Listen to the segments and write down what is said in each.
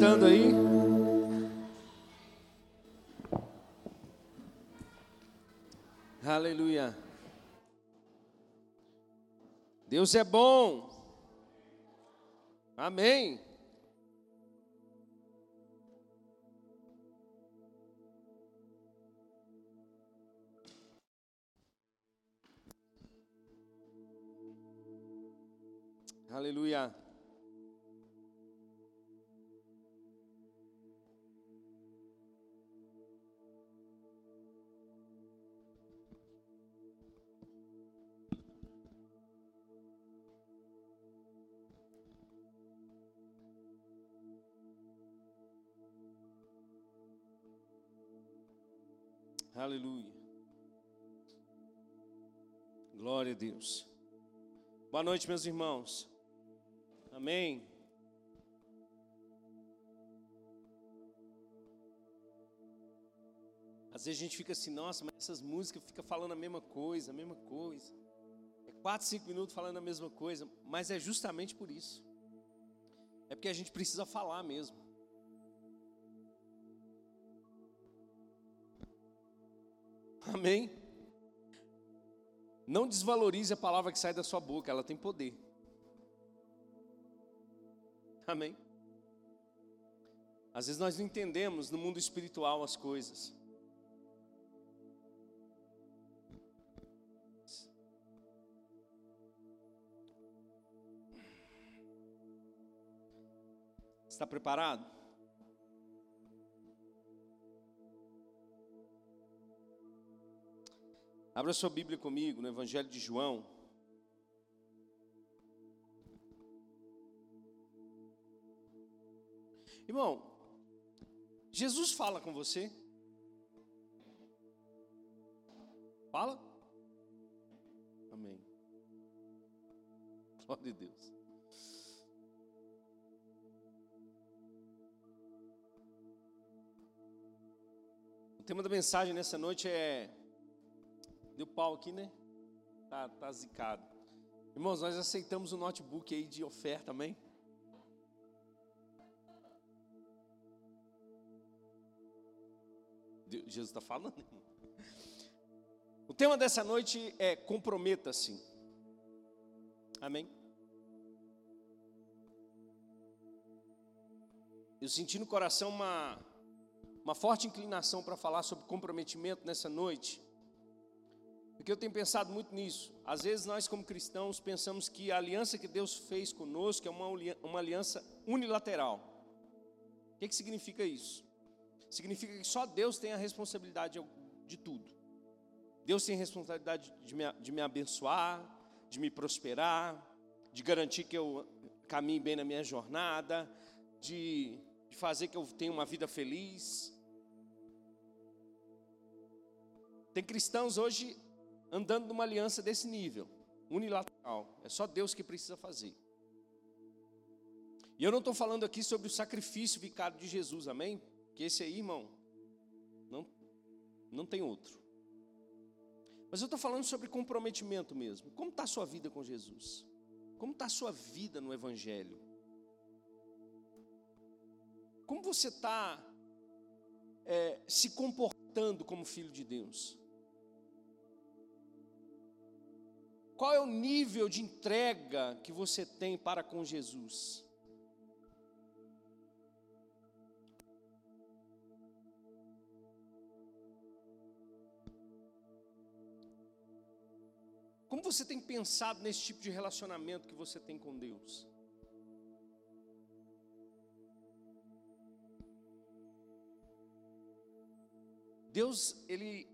sentando aí. Aleluia. Deus é bom. Amém. Aleluia. Aleluia. Glória a Deus. Boa noite, meus irmãos. Amém. Às vezes a gente fica assim, nossa, mas essas músicas ficam falando a mesma coisa, a mesma coisa. É quatro, cinco minutos falando a mesma coisa, mas é justamente por isso. É porque a gente precisa falar mesmo. Amém? Não desvalorize a palavra que sai da sua boca, ela tem poder. Amém? Às vezes nós não entendemos no mundo espiritual as coisas. Está preparado? Abra sua Bíblia comigo no Evangelho de João. Irmão, Jesus fala com você? Fala? Amém. Glória a Deus. O tema da mensagem nessa noite é. Deu pau aqui, né? Tá, tá zicado. Irmãos, nós aceitamos o notebook aí de oferta, amém? Jesus está falando. O tema dessa noite é comprometa-se. Amém? Eu senti no coração uma, uma forte inclinação para falar sobre comprometimento nessa noite. Porque eu tenho pensado muito nisso. Às vezes nós, como cristãos, pensamos que a aliança que Deus fez conosco é uma, uma aliança unilateral. O que, que significa isso? significa que só Deus tem a responsabilidade de tudo. Deus tem a responsabilidade de me, de me abençoar, de me prosperar, de garantir que eu caminhe bem na minha jornada, de, de fazer que eu tenha uma vida feliz. Tem cristãos hoje andando numa aliança desse nível, unilateral. É só Deus que precisa fazer. E eu não estou falando aqui sobre o sacrifício vicário de Jesus, amém? Que esse aí, irmão, não, não tem outro. Mas eu estou falando sobre comprometimento mesmo. Como está a sua vida com Jesus? Como está a sua vida no Evangelho? Como você está é, se comportando como filho de Deus? Qual é o nível de entrega que você tem para com Jesus? Como você tem pensado nesse tipo de relacionamento que você tem com Deus? Deus, ele,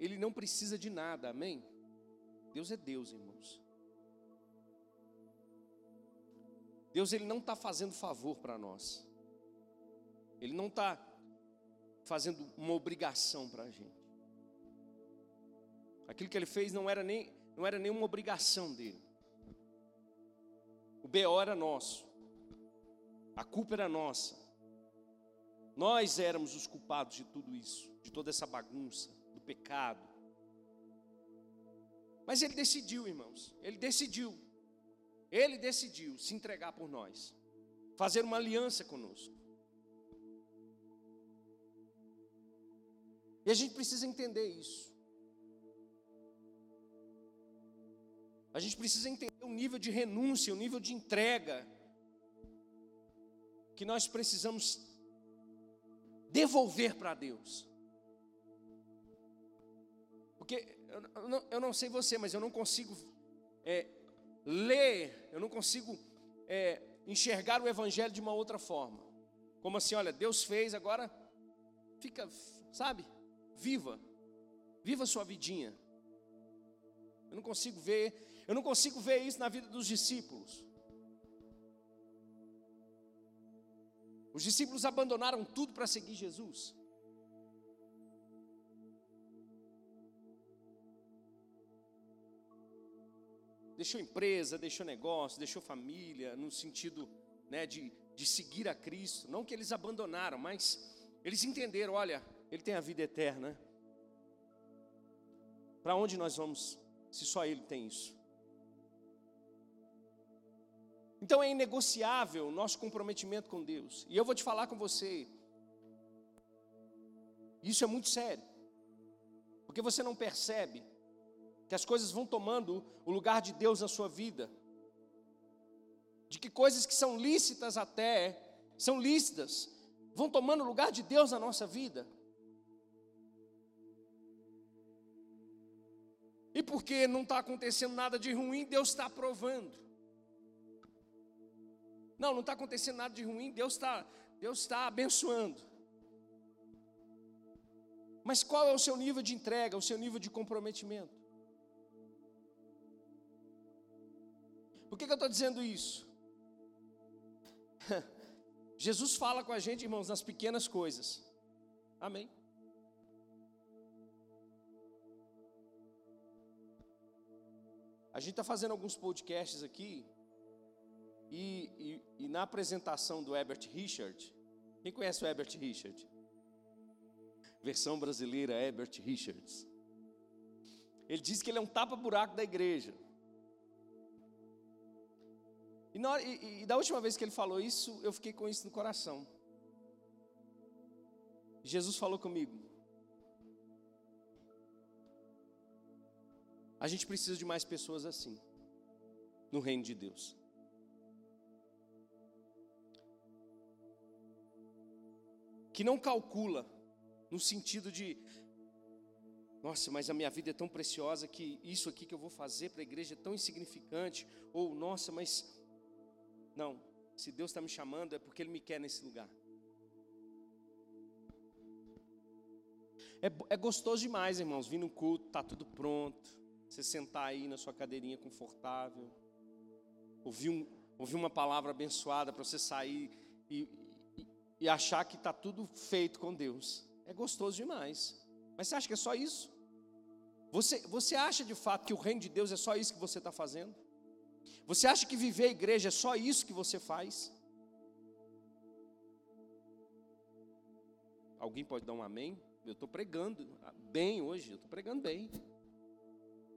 ele não precisa de nada, amém? Deus é Deus, irmãos. Deus, ele não está fazendo favor para nós, Ele não está fazendo uma obrigação para a gente. Aquilo que ele fez não era nem não era nenhuma obrigação dele. O BO era nosso. A culpa era nossa. Nós éramos os culpados de tudo isso, de toda essa bagunça, do pecado. Mas ele decidiu, irmãos. Ele decidiu. Ele decidiu se entregar por nós. fazer uma aliança conosco. E a gente precisa entender isso. A gente precisa entender o nível de renúncia, o nível de entrega que nós precisamos devolver para Deus. Porque eu não, eu não, sei você, mas eu não consigo é, ler, eu não consigo é, enxergar o Evangelho de uma outra forma. Como assim, olha, Deus fez, agora fica, sabe? Viva. Viva sua vidinha. Eu não consigo ver, eu não consigo ver isso na vida dos discípulos. Os discípulos abandonaram tudo para seguir Jesus. Deixou empresa, deixou negócio, deixou família, no sentido né, de, de seguir a Cristo. Não que eles abandonaram, mas eles entenderam: olha, ele tem a vida eterna. Para onde nós vamos se só Ele tem isso? Então é inegociável o nosso comprometimento com Deus. E eu vou te falar com você. Isso é muito sério. Porque você não percebe que as coisas vão tomando o lugar de Deus na sua vida. De que coisas que são lícitas até, são lícitas, vão tomando o lugar de Deus na nossa vida. E porque não está acontecendo nada de ruim, Deus está aprovando. Não, não está acontecendo nada de ruim, Deus está Deus está abençoando. Mas qual é o seu nível de entrega, o seu nível de comprometimento? Por que, que eu estou dizendo isso? Jesus fala com a gente, irmãos, nas pequenas coisas. Amém. A gente está fazendo alguns podcasts aqui, e, e, e, na apresentação do Herbert Richard, quem conhece o Herbert Richard? Versão brasileira, Herbert Richards. Ele diz que ele é um tapa-buraco da igreja. E, na, e, e da última vez que ele falou isso, eu fiquei com isso no coração. Jesus falou comigo: A gente precisa de mais pessoas assim, no reino de Deus. Que não calcula, no sentido de, nossa, mas a minha vida é tão preciosa que isso aqui que eu vou fazer para a igreja é tão insignificante, ou nossa, mas. Não, se Deus está me chamando é porque Ele me quer nesse lugar. É, é gostoso demais, irmãos, vir no culto, tá tudo pronto você sentar aí na sua cadeirinha confortável, ouvir, um, ouvir uma palavra abençoada para você sair e, e, e achar que está tudo feito com Deus. É gostoso demais. Mas você acha que é só isso? Você, você acha de fato que o reino de Deus é só isso que você está fazendo? Você acha que viver a igreja é só isso que você faz? Alguém pode dar um amém? Eu estou pregando bem hoje, eu estou pregando bem.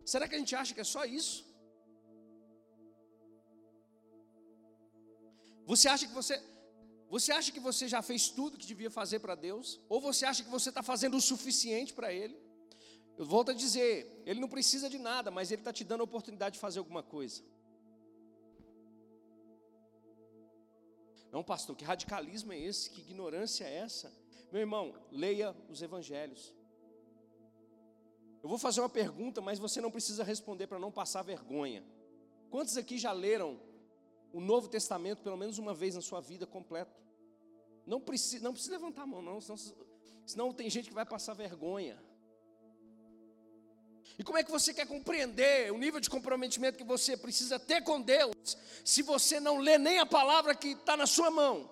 Será que a gente acha que é só isso? Você acha que você você acha que você já fez tudo que devia fazer para Deus? Ou você acha que você está fazendo o suficiente para Ele? Eu volto a dizer, Ele não precisa de nada, mas Ele está te dando a oportunidade de fazer alguma coisa. Não, pastor, que radicalismo é esse? Que ignorância é essa? Meu irmão, leia os evangelhos. Eu vou fazer uma pergunta, mas você não precisa responder para não passar vergonha. Quantos aqui já leram o Novo Testamento pelo menos uma vez na sua vida completo? Não precisa, não precisa levantar a mão, não, senão, senão tem gente que vai passar vergonha. E como é que você quer compreender o nível de comprometimento que você precisa ter com Deus, se você não lê nem a palavra que está na sua mão?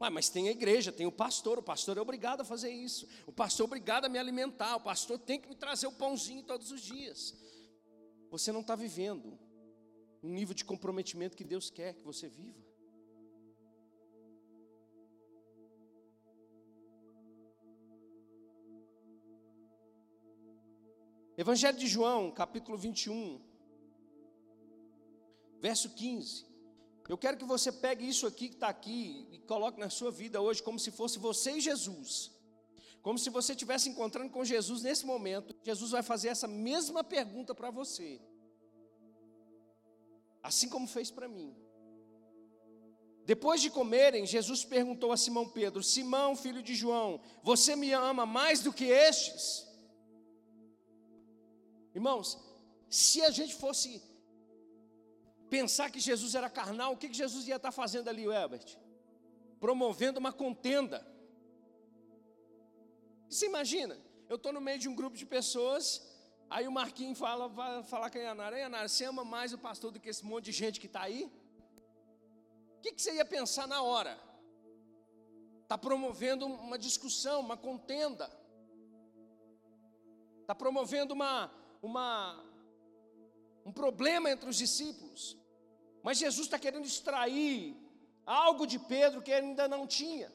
Ah, mas tem a igreja, tem o pastor, o pastor é obrigado a fazer isso, o pastor é obrigado a me alimentar, o pastor tem que me trazer o pãozinho todos os dias. Você não está vivendo um nível de comprometimento que Deus quer que você viva. Evangelho de João, capítulo 21, verso 15. Eu quero que você pegue isso aqui que está aqui e coloque na sua vida hoje como se fosse você e Jesus. Como se você estivesse encontrando com Jesus nesse momento. Jesus vai fazer essa mesma pergunta para você. Assim como fez para mim. Depois de comerem, Jesus perguntou a Simão Pedro: Simão, filho de João, você me ama mais do que estes? Irmãos, se a gente fosse pensar que Jesus era carnal, o que Jesus ia estar fazendo ali, Herbert? Promovendo uma contenda. Você imagina? Eu estou no meio de um grupo de pessoas, aí o Marquinhos fala, vai falar com a Yanara, Yanara, você ama mais o pastor do que esse monte de gente que está aí? O que, que você ia pensar na hora? Está promovendo uma discussão, uma contenda. Está promovendo uma, uma, um problema entre os discípulos. Mas Jesus está querendo extrair algo de Pedro que ele ainda não tinha.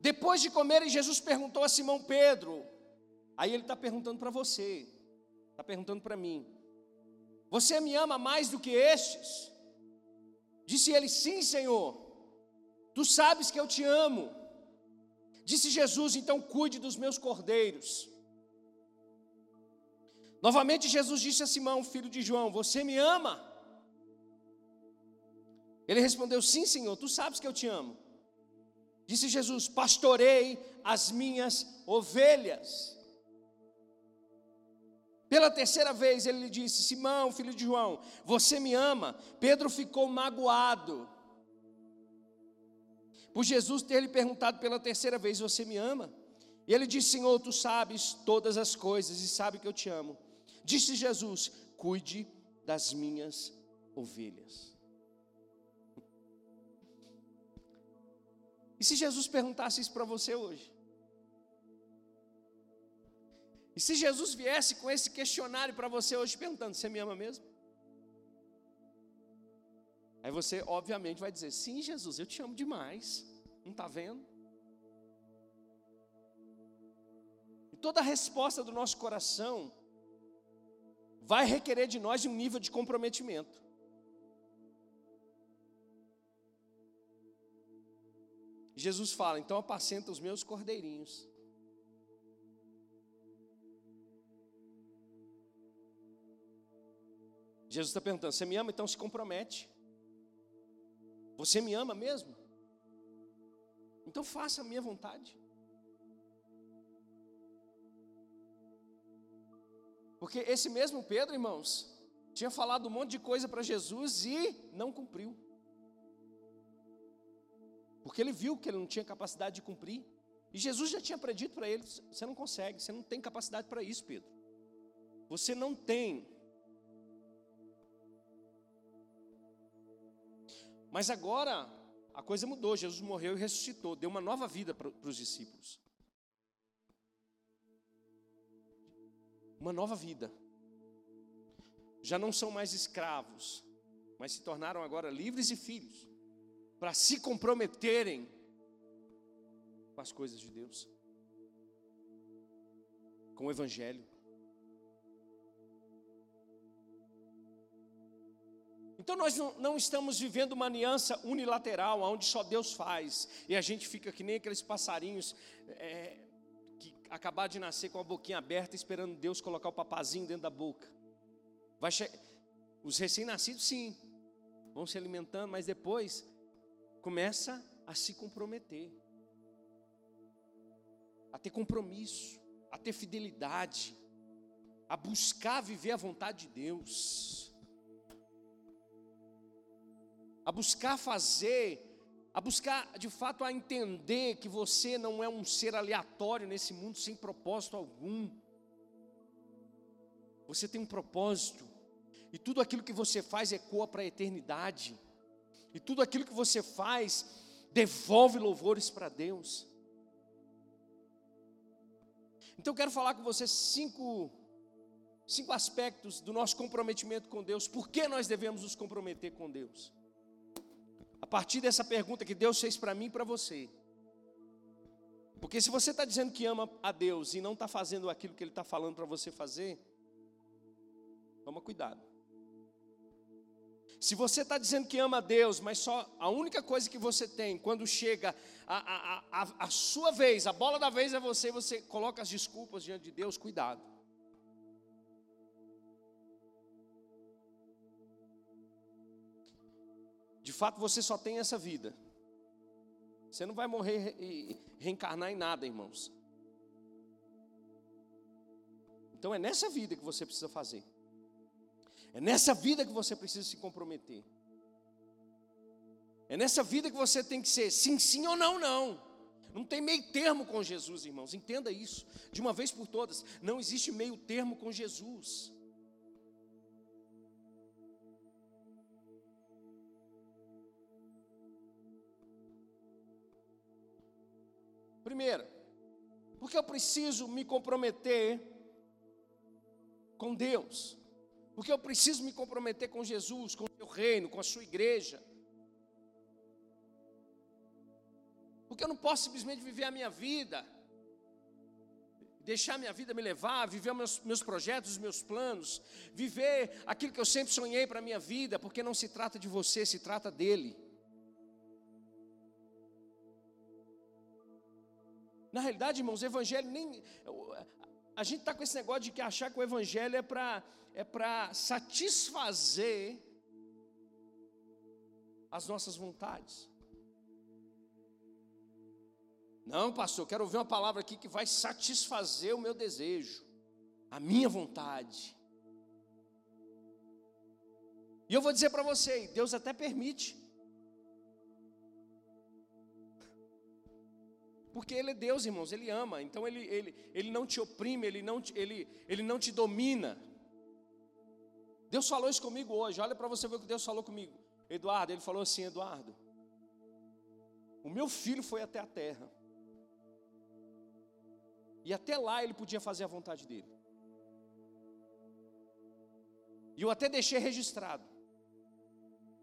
Depois de comerem, Jesus perguntou a Simão Pedro. Aí ele está perguntando para você, está perguntando para mim: Você me ama mais do que estes? Disse ele: Sim, Senhor. Tu sabes que eu te amo. Disse Jesus: Então cuide dos meus cordeiros. Novamente Jesus disse a Simão, filho de João: Você me ama? Ele respondeu: Sim, Senhor, tu sabes que eu te amo. Disse Jesus: Pastorei as minhas ovelhas. Pela terceira vez ele lhe disse: Simão, filho de João, você me ama? Pedro ficou magoado. Por Jesus ter lhe perguntado pela terceira vez: Você me ama? E ele disse: Senhor, tu sabes todas as coisas e sabe que eu te amo. Disse Jesus: Cuide das minhas ovelhas. E se Jesus perguntasse isso para você hoje? E se Jesus viesse com esse questionário para você hoje perguntando: Você me ama mesmo? Aí você, obviamente, vai dizer: Sim, Jesus, eu te amo demais. Não está vendo? E toda a resposta do nosso coração vai requerer de nós um nível de comprometimento. Jesus fala: então apacenta os meus cordeirinhos. Jesus está perguntando: você me ama? Então se compromete. Você me ama mesmo? Então faça a minha vontade. Porque esse mesmo Pedro, irmãos, tinha falado um monte de coisa para Jesus e não cumpriu. Porque ele viu que ele não tinha capacidade de cumprir. E Jesus já tinha predito para ele: você não consegue, você não tem capacidade para isso, Pedro. Você não tem. Mas agora a coisa mudou. Jesus morreu e ressuscitou, deu uma nova vida para os discípulos. Uma nova vida. Já não são mais escravos, mas se tornaram agora livres e filhos para se comprometerem com as coisas de Deus, com o Evangelho. Então nós não, estamos vivendo uma aliança unilateral, onde só Deus faz, e a gente fica que nem aqueles passarinhos é, que acabaram de nascer com a boquinha aberta, esperando Deus colocar o papazinho dentro da boca. Vai Os recém-nascidos, sim, vão se alimentando, mas depois começa a se comprometer, a ter compromisso, a ter fidelidade, a buscar viver a vontade de Deus, a buscar fazer, a buscar de fato a entender que você não é um ser aleatório nesse mundo sem propósito algum. Você tem um propósito, e tudo aquilo que você faz ecoa para a eternidade. E tudo aquilo que você faz, devolve louvores para Deus. Então eu quero falar com você cinco, cinco aspectos do nosso comprometimento com Deus. Por que nós devemos nos comprometer com Deus? A partir dessa pergunta que Deus fez para mim e para você. Porque se você está dizendo que ama a Deus e não está fazendo aquilo que Ele está falando para você fazer, Toma cuidado. Se você está dizendo que ama a Deus, mas só a única coisa que você tem quando chega a, a, a, a sua vez, a bola da vez é você, você coloca as desculpas diante de Deus, cuidado. De fato, você só tem essa vida. Você não vai morrer e reencarnar em nada, irmãos. Então é nessa vida que você precisa fazer. É nessa vida que você precisa se comprometer. É nessa vida que você tem que ser sim, sim ou não, não. Não tem meio termo com Jesus, irmãos. Entenda isso. De uma vez por todas, não existe meio termo com Jesus. Primeiro, porque eu preciso me comprometer com Deus, porque eu preciso me comprometer com Jesus, com o seu reino, com a sua igreja. Porque eu não posso simplesmente viver a minha vida, deixar minha vida me levar, viver meus, meus projetos, os meus planos, viver aquilo que eu sempre sonhei para a minha vida, porque não se trata de você, se trata dele. Na realidade, irmãos, o evangelho nem. A gente está com esse negócio de que achar que o evangelho é para é para satisfazer as nossas vontades. Não, pastor, quero ouvir uma palavra aqui que vai satisfazer o meu desejo, a minha vontade. E eu vou dizer para você, Deus até permite. Porque Ele é Deus, irmãos, Ele ama, então Ele, ele, ele não te oprime, ele não te, ele, ele não te domina. Deus falou isso comigo hoje, olha para você ver o que Deus falou comigo. Eduardo, Ele falou assim: Eduardo, o meu filho foi até a terra, e até lá ele podia fazer a vontade dele. E eu até deixei registrado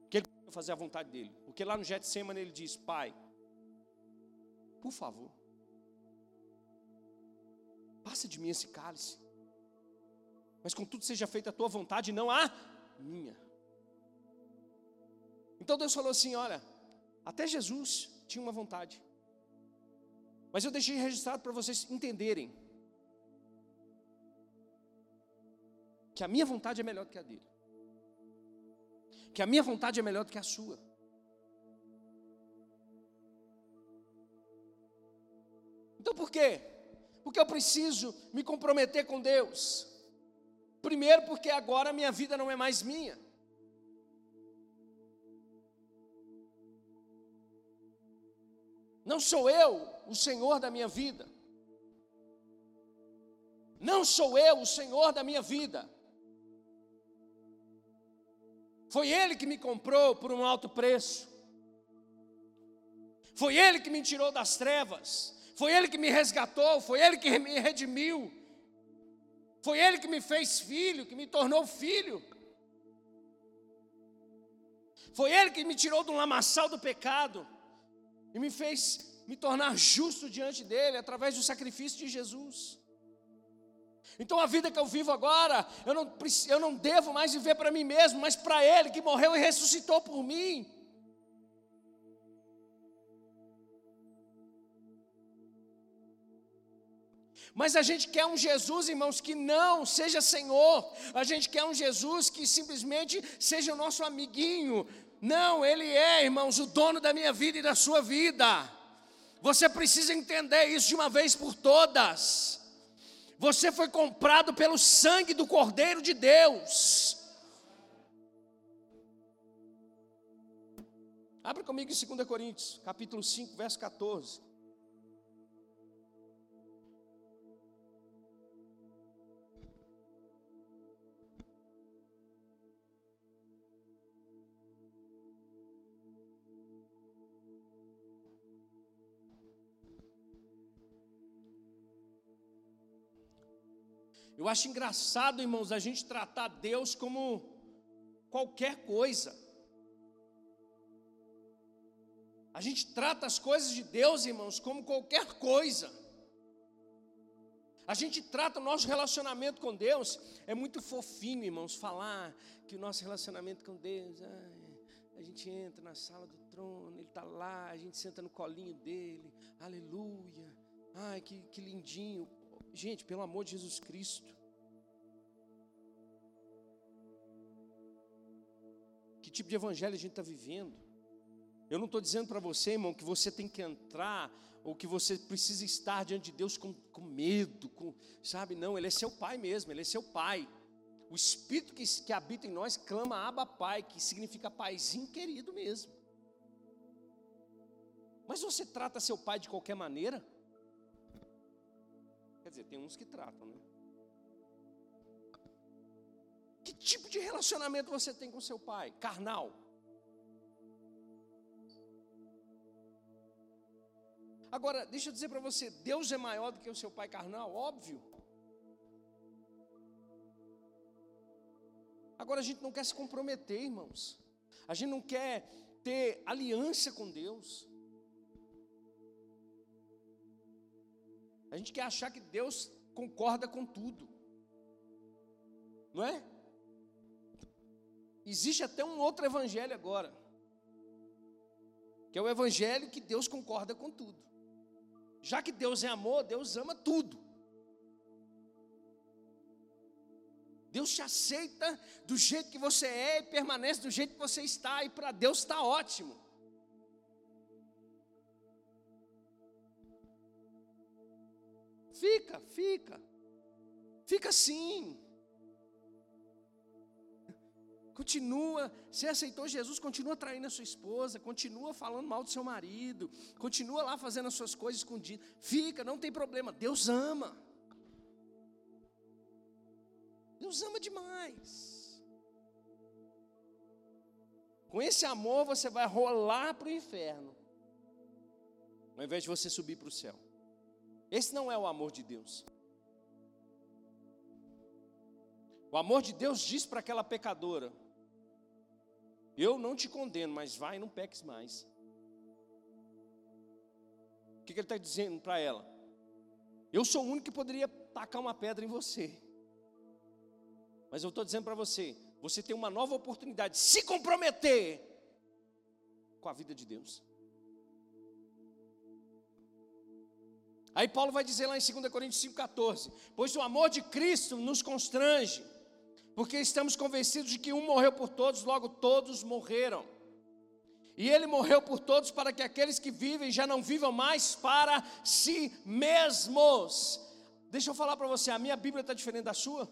que ele podia fazer a vontade dele, porque lá no Getsemane ele diz: Pai, por favor, passa de mim esse cálice, mas contudo seja feita a tua vontade, não a minha. Então Deus falou assim: olha, até Jesus tinha uma vontade, mas eu deixei registrado para vocês entenderem que a minha vontade é melhor do que a dele, que a minha vontade é melhor do que a sua. Então por quê? Porque eu preciso me comprometer com Deus. Primeiro, porque agora minha vida não é mais minha. Não sou eu o Senhor da minha vida. Não sou eu o Senhor da minha vida. Foi Ele que me comprou por um alto preço. Foi Ele que me tirou das trevas. Foi Ele que me resgatou, foi Ele que me redimiu. Foi Ele que me fez filho, que me tornou filho. Foi Ele que me tirou do lamaçal do pecado e me fez me tornar justo diante dEle através do sacrifício de Jesus. Então a vida que eu vivo agora, eu não, eu não devo mais viver para mim mesmo, mas para Ele que morreu e ressuscitou por mim. Mas a gente quer um Jesus, irmãos, que não seja Senhor. A gente quer um Jesus que simplesmente seja o nosso amiguinho. Não, Ele é, irmãos, o dono da minha vida e da sua vida. Você precisa entender isso de uma vez por todas. Você foi comprado pelo sangue do Cordeiro de Deus. Abra comigo em 2 Coríntios, capítulo 5, verso 14. Eu acho engraçado, irmãos, a gente tratar Deus como qualquer coisa. A gente trata as coisas de Deus, irmãos, como qualquer coisa. A gente trata o nosso relacionamento com Deus, é muito fofinho, irmãos, falar que o nosso relacionamento com Deus, ai, a gente entra na sala do trono, Ele está lá, a gente senta no colinho dele, aleluia, ai, que, que lindinho. Gente, pelo amor de Jesus Cristo, que tipo de evangelho a gente está vivendo? Eu não estou dizendo para você, irmão, que você tem que entrar ou que você precisa estar diante de Deus com, com medo, com, sabe? Não, Ele é seu Pai mesmo, Ele é seu Pai. O Espírito que, que habita em nós clama Abba Pai, que significa paizinho querido mesmo. Mas você trata seu pai de qualquer maneira? Quer dizer, tem uns que tratam, né? Que tipo de relacionamento você tem com seu pai? Carnal. Agora, deixa eu dizer para você, Deus é maior do que o seu pai carnal, óbvio. Agora a gente não quer se comprometer, irmãos. A gente não quer ter aliança com Deus. A gente quer achar que Deus concorda com tudo. Não é? Existe até um outro evangelho agora. Que é o evangelho que Deus concorda com tudo. Já que Deus é amor, Deus ama tudo. Deus te aceita do jeito que você é e permanece do jeito que você está, e para Deus está ótimo. Fica, fica, fica assim. Continua, você aceitou Jesus, continua traindo a sua esposa, continua falando mal do seu marido, continua lá fazendo as suas coisas escondidas. Fica, não tem problema. Deus ama. Deus ama demais. Com esse amor você vai rolar para o inferno, ao invés de você subir para o céu. Esse não é o amor de Deus. O amor de Deus diz para aquela pecadora: eu não te condeno, mas vai e não peques mais. O que, que ele está dizendo para ela? Eu sou o único que poderia tacar uma pedra em você. Mas eu estou dizendo para você: você tem uma nova oportunidade de se comprometer com a vida de Deus. Aí Paulo vai dizer lá em 2 Coríntios 5,14: Pois o amor de Cristo nos constrange porque estamos convencidos de que um morreu por todos, logo todos morreram. E ele morreu por todos para que aqueles que vivem já não vivam mais para si mesmos. Deixa eu falar para você, a minha Bíblia está diferente da sua?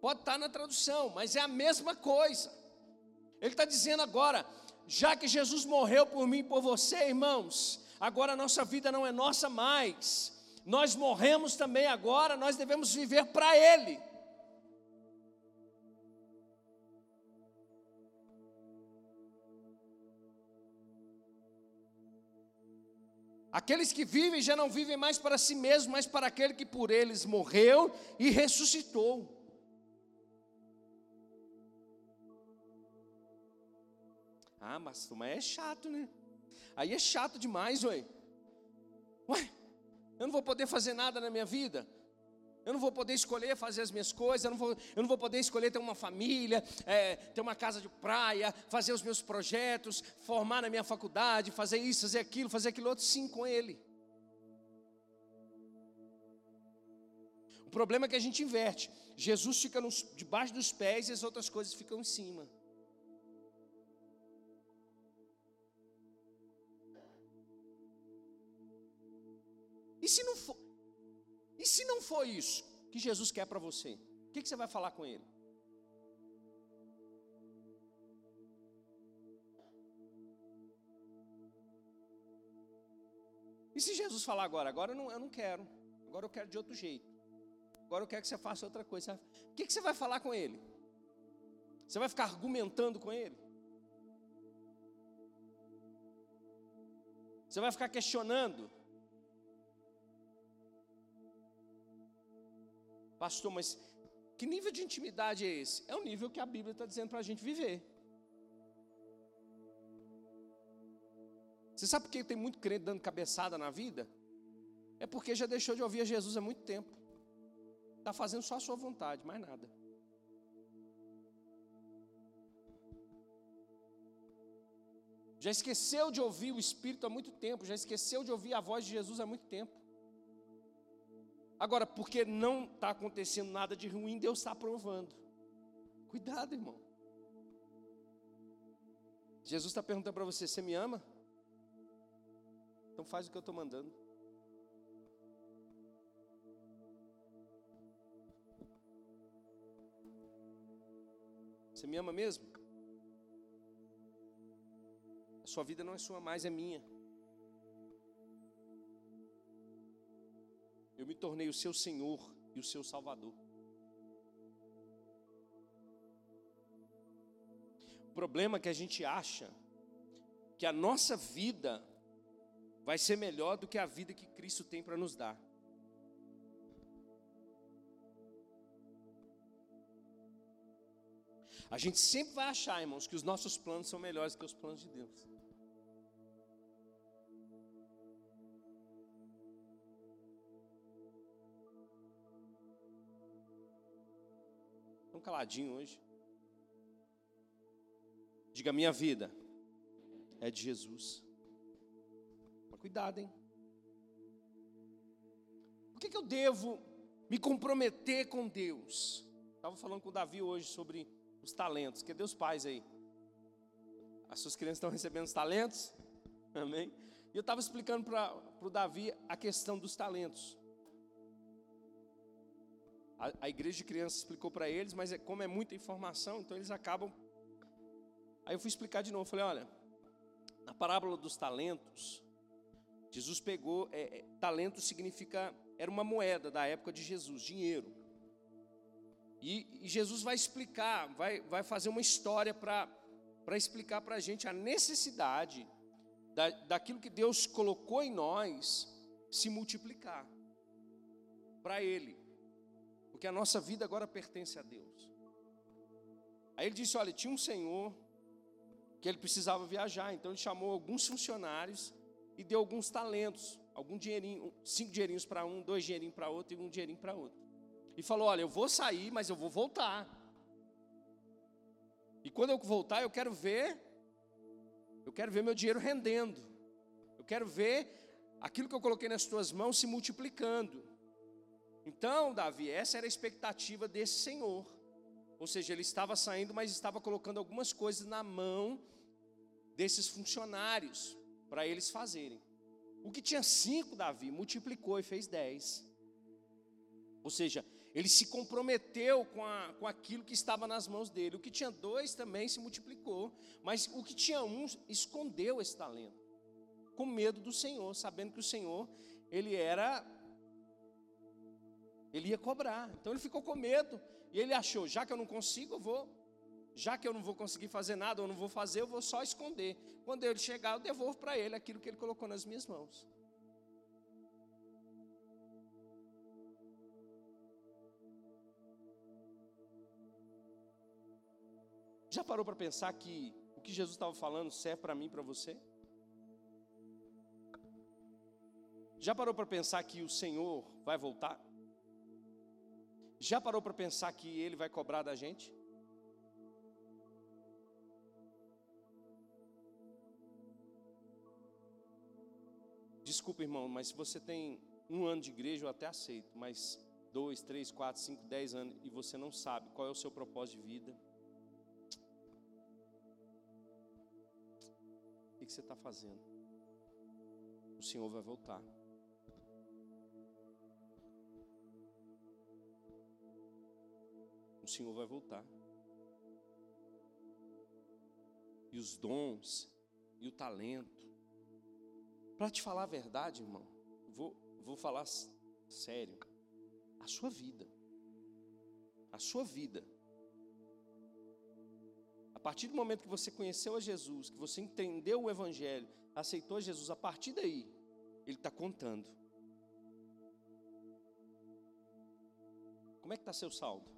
Pode estar tá na tradução, mas é a mesma coisa. Ele está dizendo agora, já que Jesus morreu por mim e por você, irmãos, agora a nossa vida não é nossa mais. Nós morremos também agora, nós devemos viver para Ele. Aqueles que vivem já não vivem mais para si mesmos, mas para aquele que por eles morreu e ressuscitou. Ah, mas, é chato, né? Aí é chato demais, ué. Ué, eu não vou poder fazer nada na minha vida. Eu não vou poder escolher fazer as minhas coisas, eu não vou, eu não vou poder escolher ter uma família, é, ter uma casa de praia, fazer os meus projetos, formar na minha faculdade, fazer isso, fazer aquilo, fazer aquilo outro, sim, com Ele. O problema é que a gente inverte. Jesus fica nos, debaixo dos pés e as outras coisas ficam em cima. E se não for, e se não for isso que Jesus quer para você, o que, que você vai falar com Ele? E se Jesus falar agora, agora eu não, eu não quero, agora eu quero de outro jeito, agora eu quero que você faça outra coisa, o que, que você vai falar com Ele? Você vai ficar argumentando com Ele? Você vai ficar questionando? Pastor, mas que nível de intimidade é esse? É o nível que a Bíblia está dizendo para a gente viver. Você sabe por que tem muito crente dando cabeçada na vida? é porque já deixou de ouvir a Jesus há muito tempo. Está fazendo só a sua vontade, mais nada. Já esqueceu de ouvir o Espírito há muito tempo, já esqueceu de ouvir a voz de Jesus há muito tempo. Agora, porque não está acontecendo nada de ruim, Deus está aprovando. Cuidado, irmão. Jesus está perguntando para você: você me ama? Então faz o que eu estou mandando. Você me ama mesmo? A sua vida não é sua mais, é minha. Eu me tornei o seu Senhor e o seu Salvador. O problema é que a gente acha que a nossa vida vai ser melhor do que a vida que Cristo tem para nos dar. A gente sempre vai achar, irmãos, que os nossos planos são melhores que os planos de Deus. Caladinho hoje. Diga: minha vida é de Jesus. Mas cuidado, hein? Por que, que eu devo me comprometer com Deus? Estava falando com o Davi hoje sobre os talentos. Que Deus pais aí? As suas crianças estão recebendo os talentos? Amém? E eu estava explicando para o Davi a questão dos talentos. A, a igreja de crianças explicou para eles, mas é, como é muita informação, então eles acabam Aí eu fui explicar de novo, falei, olha, na parábola dos talentos, Jesus pegou, é, é, talento significa, era uma moeda da época de Jesus, dinheiro. E, e Jesus vai explicar, vai, vai fazer uma história para explicar para a gente a necessidade da, daquilo que Deus colocou em nós se multiplicar para Ele, porque a nossa vida agora pertence a Deus. Aí ele disse: Olha, tinha um senhor que ele precisava viajar. Então ele chamou alguns funcionários e deu alguns talentos, algum dinheirinho, cinco dinheirinhos para um, dois dinheirinhos para outro e um dinheirinho para outro. E falou: Olha, eu vou sair, mas eu vou voltar. E quando eu voltar, eu quero ver, eu quero ver meu dinheiro rendendo. Eu quero ver aquilo que eu coloquei nas tuas mãos se multiplicando. Então, Davi, essa era a expectativa desse Senhor. Ou seja, ele estava saindo, mas estava colocando algumas coisas na mão desses funcionários para eles fazerem. O que tinha cinco, Davi, multiplicou e fez dez. Ou seja, ele se comprometeu com, a, com aquilo que estava nas mãos dele. O que tinha dois também se multiplicou. Mas o que tinha um escondeu esse talento. Com medo do Senhor, sabendo que o Senhor, ele era. Ele ia cobrar. Então ele ficou com medo. E ele achou: já que eu não consigo, eu vou já que eu não vou conseguir fazer nada, ou não vou fazer, eu vou só esconder. Quando ele chegar, eu devolvo para ele aquilo que ele colocou nas minhas mãos. Já parou para pensar que o que Jesus estava falando serve para mim e para você? Já parou para pensar que o Senhor vai voltar? Já parou para pensar que Ele vai cobrar da gente? Desculpa, irmão, mas se você tem um ano de igreja, eu até aceito, mas dois, três, quatro, cinco, dez anos e você não sabe qual é o seu propósito de vida, o que você está fazendo? O Senhor vai voltar. O Senhor vai voltar. E os dons e o talento para te falar a verdade, irmão, vou, vou falar sério. A sua vida, a sua vida, a partir do momento que você conheceu a Jesus, que você entendeu o Evangelho, aceitou Jesus, a partir daí, Ele está contando. Como é que está seu saldo?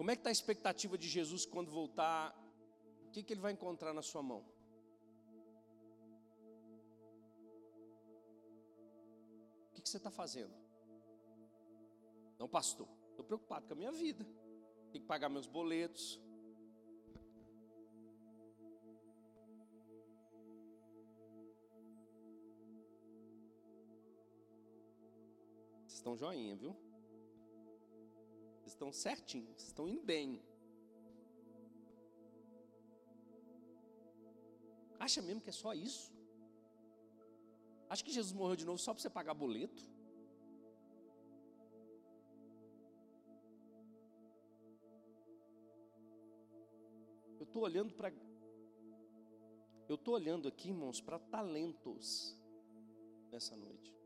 Como é que está a expectativa de Jesus quando voltar? O que, que ele vai encontrar na sua mão? O que, que você está fazendo? Não, pastor, estou preocupado com a minha vida. Tenho que pagar meus boletos. Vocês estão joinha, viu? Estão certinhos, estão indo bem. Acha mesmo que é só isso? Acha que Jesus morreu de novo só para você pagar boleto? Eu estou olhando para. Eu estou olhando aqui, irmãos, para talentos nessa noite.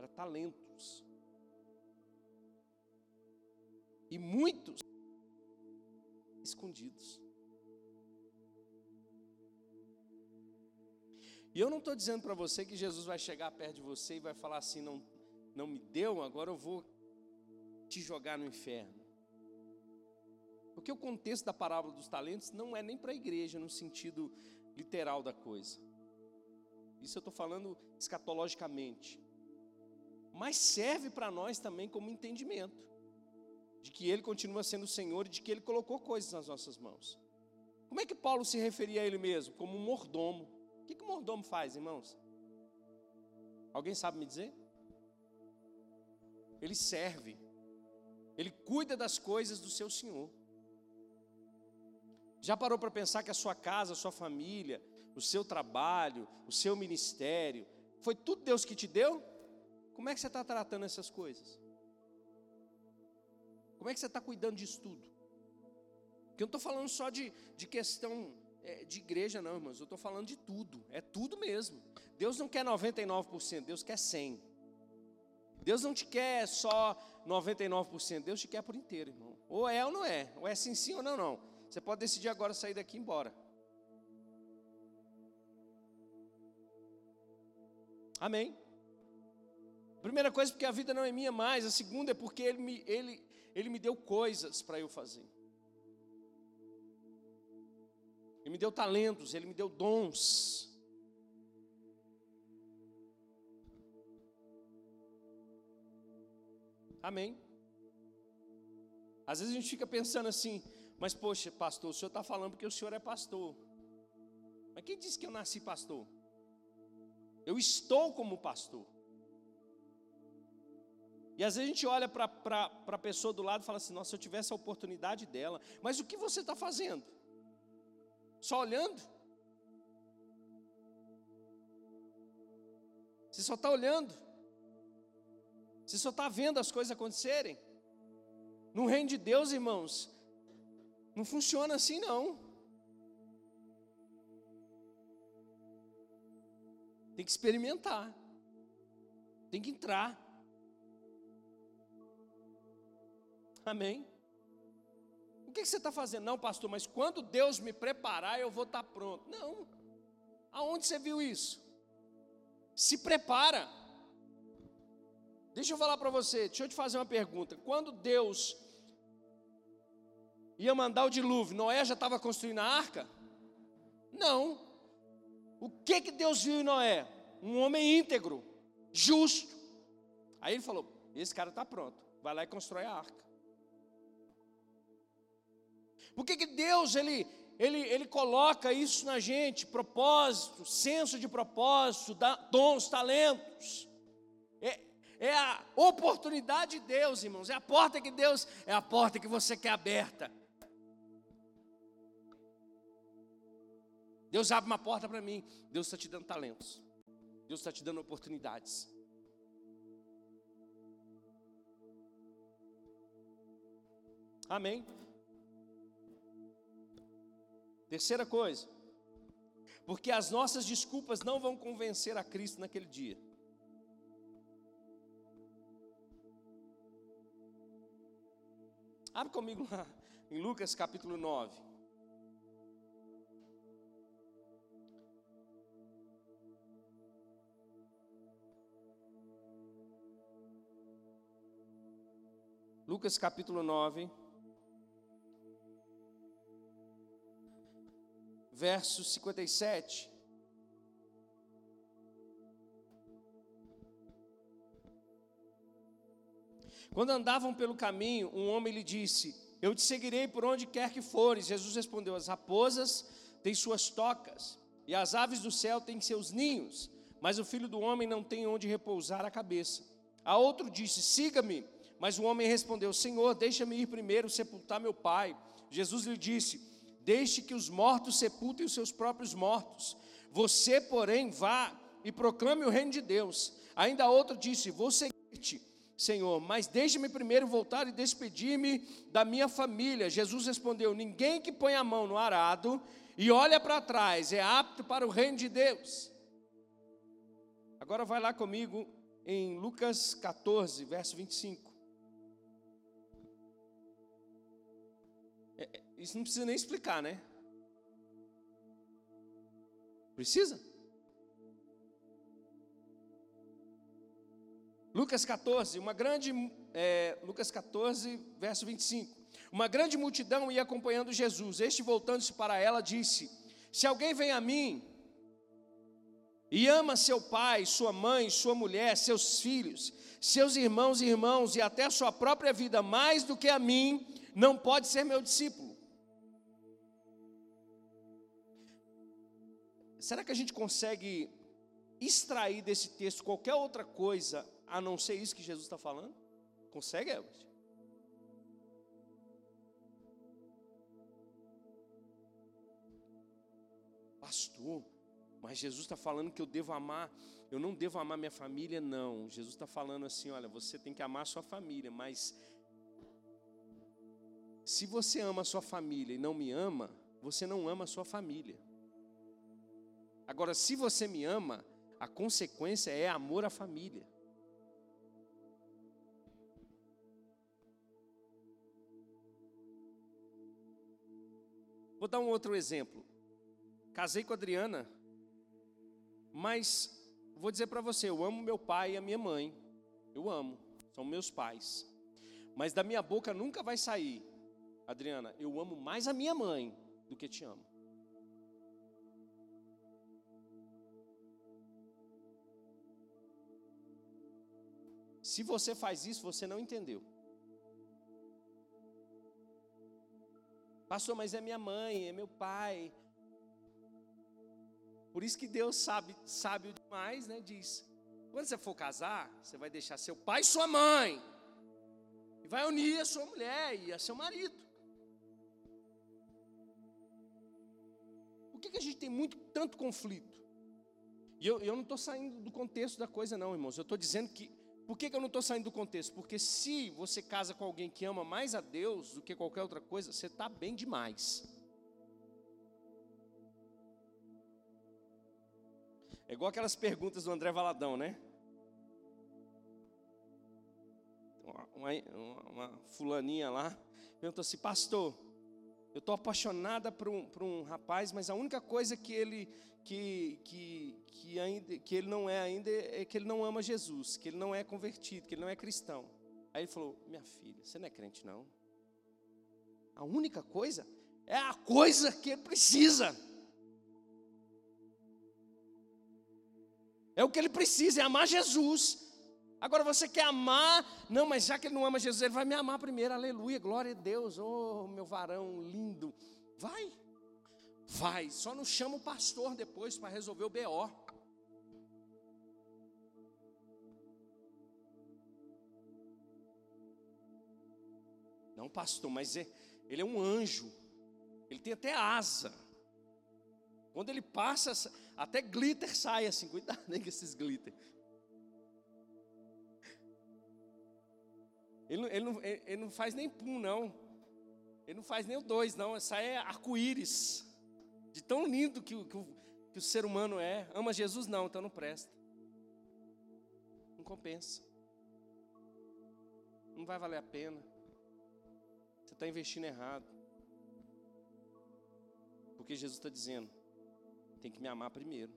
Para talentos. E muitos escondidos. E eu não estou dizendo para você que Jesus vai chegar perto de você e vai falar assim: não, não me deu, agora eu vou te jogar no inferno. Porque o contexto da parábola dos talentos não é nem para a igreja no sentido literal da coisa. Isso eu estou falando escatologicamente. Mas serve para nós também como entendimento de que Ele continua sendo o Senhor e de que Ele colocou coisas nas nossas mãos. Como é que Paulo se referia a Ele mesmo? Como um mordomo. O que, que o mordomo faz, irmãos? Alguém sabe me dizer? Ele serve, ele cuida das coisas do seu Senhor. Já parou para pensar que a sua casa, a sua família, o seu trabalho, o seu ministério, foi tudo Deus que te deu? Como é que você está tratando essas coisas? Como é que você está cuidando disso tudo? Porque eu não estou falando só de, de questão é, de igreja, não, irmãos. Eu estou falando de tudo. É tudo mesmo. Deus não quer 99%, Deus quer 100%. Deus não te quer só 99%, Deus te quer por inteiro, irmão. Ou é ou não é. Ou é sim, sim ou não, não. Você pode decidir agora sair daqui e ir embora. Amém. Primeira coisa, porque a vida não é minha mais. A segunda é porque Ele me, ele, ele me deu coisas para eu fazer. Ele me deu talentos, Ele me deu dons. Amém. Às vezes a gente fica pensando assim, mas poxa, pastor, o senhor está falando porque o senhor é pastor. Mas quem disse que eu nasci pastor? Eu estou como pastor. E às vezes a gente olha para a pessoa do lado e fala assim: nossa, se eu tivesse a oportunidade dela. Mas o que você está fazendo? Só olhando? Você só está olhando? Você só está vendo as coisas acontecerem? No reino de Deus, irmãos, não funciona assim não. Tem que experimentar. Tem que entrar. Amém? O que você está fazendo? Não, pastor, mas quando Deus me preparar, eu vou estar tá pronto. Não. Aonde você viu isso? Se prepara. Deixa eu falar para você, deixa eu te fazer uma pergunta. Quando Deus ia mandar o dilúvio, Noé já estava construindo a arca? Não. O que que Deus viu em Noé? Um homem íntegro, justo. Aí ele falou: esse cara está pronto, vai lá e constrói a arca. Por que, que Deus ele, ele, ele coloca isso na gente? Propósito, senso de propósito, dons, talentos. É, é a oportunidade de Deus, irmãos. É a porta que Deus, é a porta que você quer aberta. Deus abre uma porta para mim. Deus está te dando talentos. Deus está te dando oportunidades. Amém. Terceira coisa, porque as nossas desculpas não vão convencer a Cristo naquele dia. Abre comigo lá em Lucas capítulo 9. Lucas capítulo 9. verso 57. Quando andavam pelo caminho, um homem lhe disse: Eu te seguirei por onde quer que fores. Jesus respondeu: As raposas têm suas tocas, e as aves do céu têm seus ninhos, mas o filho do homem não tem onde repousar a cabeça. A outro disse: Siga-me. Mas o homem respondeu: Senhor, deixa-me ir primeiro sepultar meu pai. Jesus lhe disse: Deixe que os mortos sepultem os seus próprios mortos. Você, porém, vá e proclame o reino de Deus. Ainda outro disse: Vou seguir-te, Senhor, mas deixe-me primeiro voltar e despedir-me da minha família. Jesus respondeu: Ninguém que põe a mão no arado e olha para trás é apto para o reino de Deus. Agora vai lá comigo em Lucas 14, verso 25. É, é, isso não precisa nem explicar, né? Precisa? Lucas 14, uma grande, é, Lucas 14, verso 25. Uma grande multidão ia acompanhando Jesus. Este, voltando-se para ela, disse: Se alguém vem a mim e ama seu pai, sua mãe, sua mulher, seus filhos, seus irmãos e irmãos e até a sua própria vida mais do que a mim, não pode ser meu discípulo. Será que a gente consegue extrair desse texto qualquer outra coisa a não ser isso que Jesus está falando? Consegue, Elvis? Pastor, mas Jesus está falando que eu devo amar, eu não devo amar minha família, não. Jesus está falando assim: olha, você tem que amar sua família, mas se você ama a sua família e não me ama, você não ama a sua família. Agora, se você me ama, a consequência é amor à família. Vou dar um outro exemplo. Casei com a Adriana, mas vou dizer para você, eu amo meu pai e a minha mãe. Eu amo, são meus pais. Mas da minha boca nunca vai sair, Adriana, eu amo mais a minha mãe do que te amo. Se você faz isso, você não entendeu. Pastor, mas é minha mãe, é meu pai. Por isso que Deus sabe, sábio demais, né? Diz: quando você for casar, você vai deixar seu pai e sua mãe, e vai unir a sua mulher e a seu marido. Por que, que a gente tem muito tanto conflito? E eu, eu não estou saindo do contexto da coisa, não, irmãos. Eu estou dizendo que por que, que eu não estou saindo do contexto? Porque se você casa com alguém que ama mais a Deus do que qualquer outra coisa, você está bem demais. É igual aquelas perguntas do André Valadão, né? Uma, uma, uma fulaninha lá perguntou assim, pastor, eu estou apaixonada por um, por um rapaz, mas a única coisa que ele que, que, que, ainda, que ele não é ainda é que ele não ama Jesus, que ele não é convertido, que ele não é cristão. Aí ele falou: Minha filha, você não é crente, não. A única coisa é a coisa que ele precisa. É o que ele precisa, é amar Jesus. Agora você quer amar, não, mas já que ele não ama Jesus, ele vai me amar primeiro, aleluia, glória a Deus, oh meu varão lindo, vai. Vai, só não chama o pastor depois para resolver o BO. Não, pastor, mas é, ele é um anjo. Ele tem até asa. Quando ele passa, até glitter sai assim. Cuidado né, com esses glitter. Ele, ele, não, ele não faz nem pum, não. Ele não faz nem o dois, não. Sai arco-íris. De tão lindo que, que, que o ser humano é. Ama Jesus? Não, então não presta. Não compensa. Não vai valer a pena. Você está investindo errado. Porque Jesus está dizendo: tem que me amar primeiro.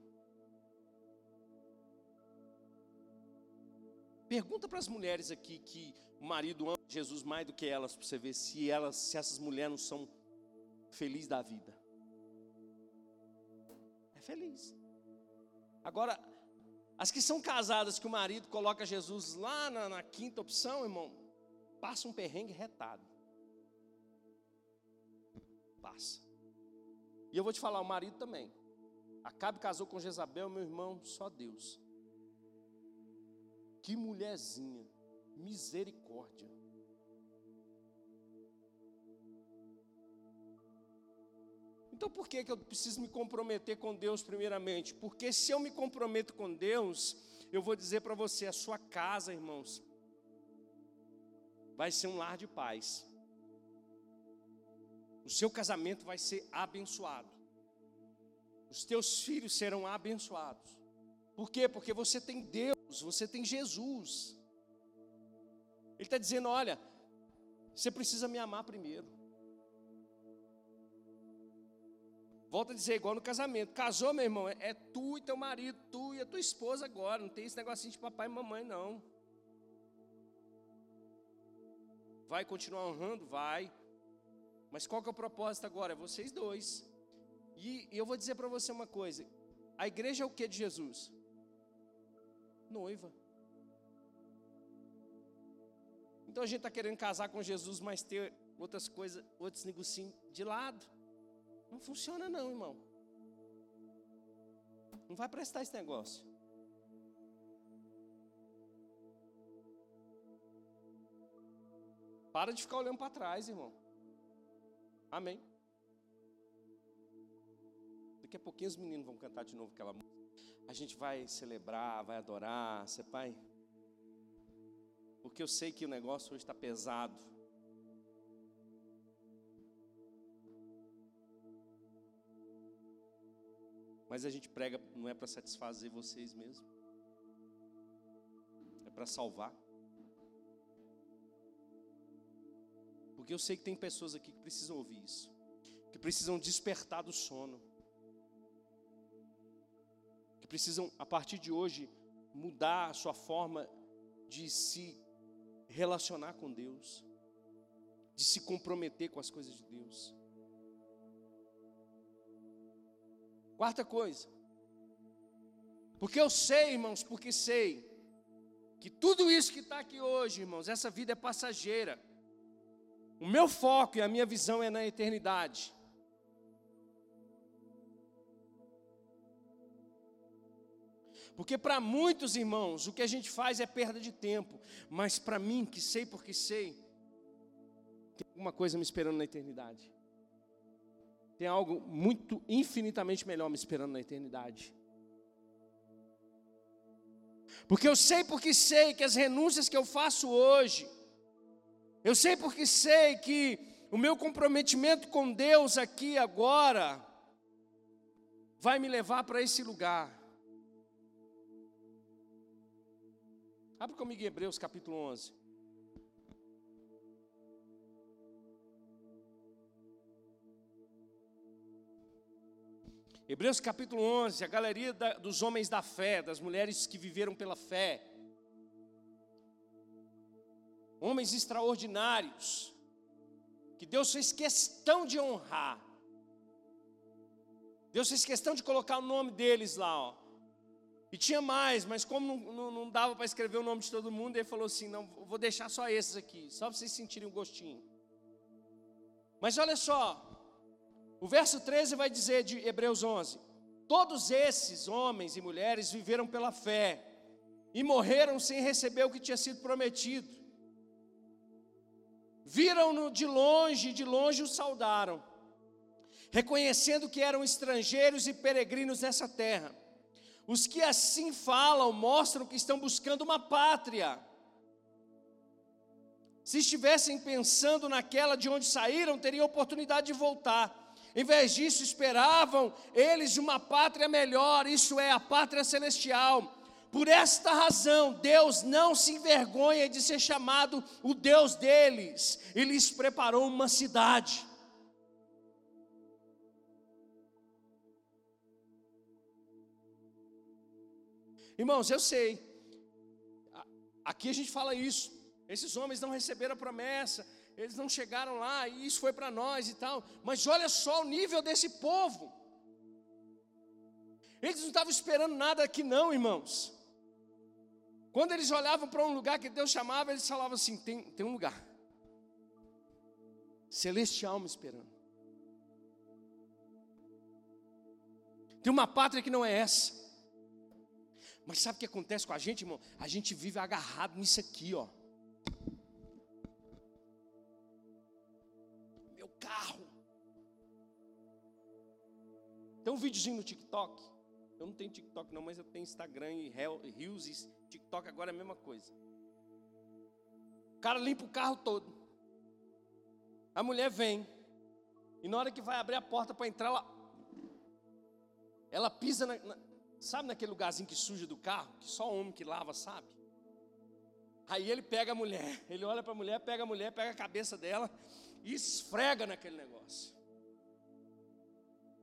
Pergunta para as mulheres aqui que o marido ama Jesus mais do que elas, para você ver se elas, se essas mulheres não são felizes da vida feliz. Agora, as que são casadas, que o marido coloca Jesus lá na, na quinta opção, irmão, passa um perrengue retado. Passa. E eu vou te falar, o marido também. Acabe casou com Jezabel, meu irmão, só Deus. Que mulherzinha, misericórdia. Então por que, que eu preciso me comprometer com Deus primeiramente? Porque se eu me comprometo com Deus, eu vou dizer para você, a sua casa, irmãos, vai ser um lar de paz. O seu casamento vai ser abençoado. Os teus filhos serão abençoados. Por quê? Porque você tem Deus, você tem Jesus. Ele está dizendo: olha, você precisa me amar primeiro. Volta a dizer, igual no casamento. Casou, meu irmão, é tu e teu marido, tu e a tua esposa agora. Não tem esse negocinho de papai e mamãe, não. Vai continuar honrando? Vai. Mas qual que é o propósito agora? É vocês dois. E, e eu vou dizer para você uma coisa: a igreja é o que de Jesus? Noiva. Então a gente está querendo casar com Jesus, mas ter outras coisas, outros negocinhos de lado. Não funciona não, irmão. Não vai prestar esse negócio. Para de ficar olhando para trás, irmão. Amém. Daqui a pouquinho os meninos vão cantar de novo aquela música. A gente vai celebrar, vai adorar, você pai. Porque eu sei que o negócio hoje está pesado. Mas a gente prega não é para satisfazer vocês mesmo. É para salvar. Porque eu sei que tem pessoas aqui que precisam ouvir isso. Que precisam despertar do sono. Que precisam, a partir de hoje, mudar a sua forma de se relacionar com Deus. De se comprometer com as coisas de Deus. Quarta coisa. Porque eu sei, irmãos, porque sei que tudo isso que está aqui hoje, irmãos, essa vida é passageira. O meu foco e a minha visão é na eternidade. Porque para muitos irmãos, o que a gente faz é perda de tempo, mas para mim, que sei porque sei, tem alguma coisa me esperando na eternidade tem algo muito infinitamente melhor me esperando na eternidade. Porque eu sei porque sei que as renúncias que eu faço hoje, eu sei porque sei que o meu comprometimento com Deus aqui agora vai me levar para esse lugar. Abre comigo Hebreus capítulo 11. Hebreus capítulo 11, a galeria da, dos homens da fé, das mulheres que viveram pela fé. Homens extraordinários, que Deus fez questão de honrar. Deus fez questão de colocar o nome deles lá, ó. E tinha mais, mas como não, não, não dava para escrever o nome de todo mundo, ele falou assim: não, vou deixar só esses aqui, só para vocês sentirem o um gostinho. Mas olha só, o verso 13 vai dizer de Hebreus 11: Todos esses homens e mulheres viveram pela fé e morreram sem receber o que tinha sido prometido. Viram-no de longe e de longe o saudaram, reconhecendo que eram estrangeiros e peregrinos nessa terra. Os que assim falam mostram que estão buscando uma pátria. Se estivessem pensando naquela de onde saíram, teriam oportunidade de voltar em vez disso, esperavam eles uma pátria melhor, isso é, a pátria celestial. Por esta razão, Deus não se envergonha de ser chamado o Deus deles, e lhes preparou uma cidade. Irmãos, eu sei, aqui a gente fala isso, esses homens não receberam a promessa, eles não chegaram lá e isso foi para nós e tal. Mas olha só o nível desse povo. Eles não estavam esperando nada aqui, não, irmãos. Quando eles olhavam para um lugar que Deus chamava, eles falavam assim: tem, tem um lugar, celestial me esperando. Tem uma pátria que não é essa. Mas sabe o que acontece com a gente, irmão? A gente vive agarrado nisso aqui, ó. Carro. Tem um videozinho no TikTok. Eu não tenho TikTok não, mas eu tenho Instagram e Reels e TikTok agora é a mesma coisa. O cara limpa o carro todo. A mulher vem. E na hora que vai abrir a porta para entrar, ela, ela pisa na, na, Sabe naquele lugarzinho que suja do carro? Que só homem que lava sabe? Aí ele pega a mulher, ele olha para a mulher, pega a mulher, pega a cabeça dela e esfrega naquele negócio.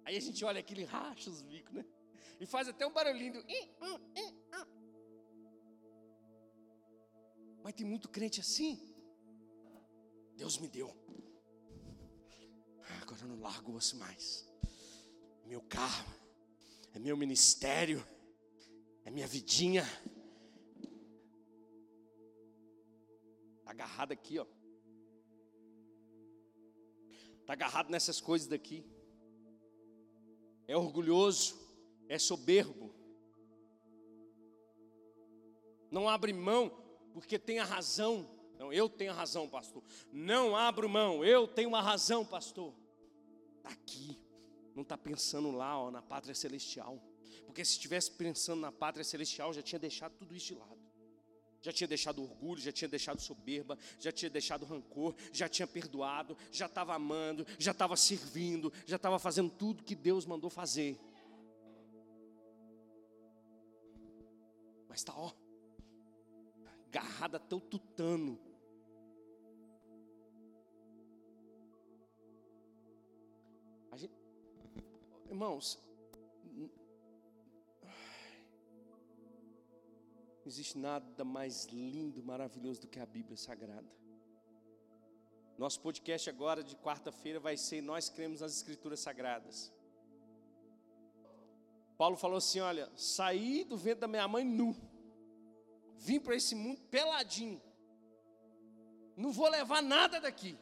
Aí a gente olha aquele racha os bicos, né? E faz até um barulhinho do. Mas tem muito crente assim. Deus me deu. Agora eu não largo osso mais. Meu carro é meu ministério, é minha vidinha. Está agarrado aqui, ó. Está agarrado nessas coisas daqui. É orgulhoso, é soberbo. Não abre mão porque tem a razão. Não, eu tenho a razão, pastor. Não abro mão, eu tenho uma razão, pastor. Está aqui não está pensando lá, ó, na pátria celestial. Porque se estivesse pensando na pátria celestial, já tinha deixado tudo isso de lado. Já tinha deixado orgulho, já tinha deixado soberba, já tinha deixado rancor, já tinha perdoado, já estava amando, já estava servindo, já estava fazendo tudo que Deus mandou fazer. Mas está, ó, agarrado até o tutano Irmãos, existe nada mais lindo, maravilhoso do que a Bíblia Sagrada. Nosso podcast agora de quarta-feira vai ser Nós cremos nas Escrituras Sagradas. Paulo falou assim: Olha, saí do ventre da minha mãe nu, vim para esse mundo peladinho, não vou levar nada daqui.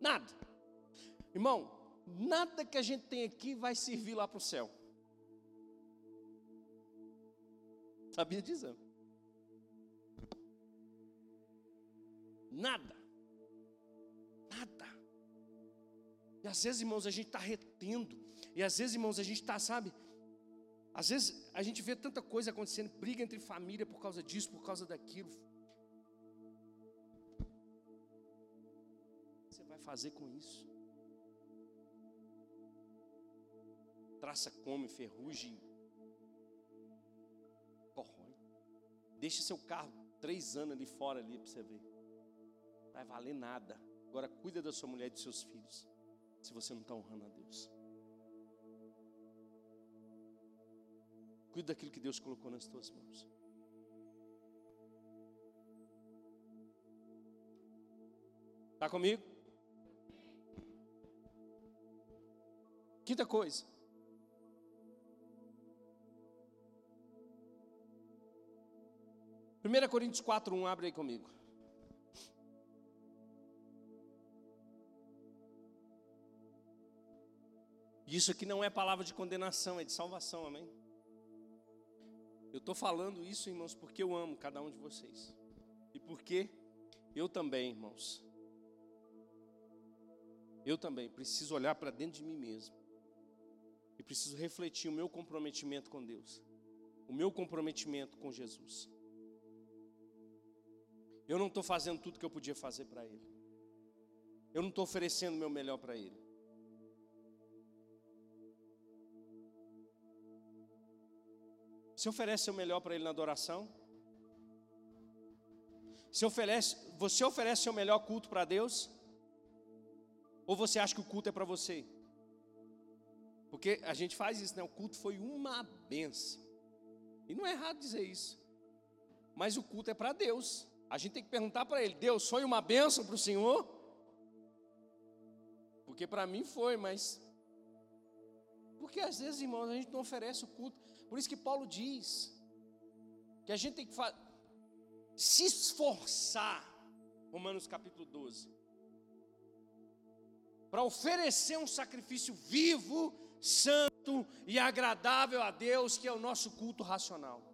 Nada. Irmão, nada que a gente tem aqui vai servir lá para o céu. Sabia disso? Nada. Nada. E às vezes, irmãos, a gente está retendo. E às vezes, irmãos, a gente está, sabe? Às vezes a gente vê tanta coisa acontecendo, briga entre família por causa disso, por causa daquilo. fazer com isso? Traça, come, ferrugem, corrói. Deixe seu carro três anos ali fora ali para você ver. Vai valer nada. Agora cuida da sua mulher e dos seus filhos. Se você não está honrando a Deus. Cuida daquilo que Deus colocou nas tuas mãos. Está comigo? Quinta coisa. Primeira Coríntios 4:1, abre aí comigo. Isso aqui não é palavra de condenação, é de salvação, amém? Eu estou falando isso, irmãos, porque eu amo cada um de vocês. E porque eu também, irmãos. Eu também preciso olhar para dentro de mim mesmo e preciso refletir o meu comprometimento com Deus, o meu comprometimento com Jesus. Eu não estou fazendo tudo que eu podia fazer para Ele. Eu não estou oferecendo meu melhor para Ele. Você oferece o melhor para Ele na adoração? Você oferece, você oferece o melhor culto para Deus? Ou você acha que o culto é para você? Porque a gente faz isso, né? O culto foi uma benção. E não é errado dizer isso. Mas o culto é para Deus. A gente tem que perguntar para Ele: Deus, foi uma benção para o Senhor? Porque para mim foi, mas. Porque às vezes, irmãos, a gente não oferece o culto. Por isso que Paulo diz que a gente tem que fazer. se esforçar, Romanos capítulo 12, para oferecer um sacrifício vivo, santo e agradável a Deus, que é o nosso culto racional.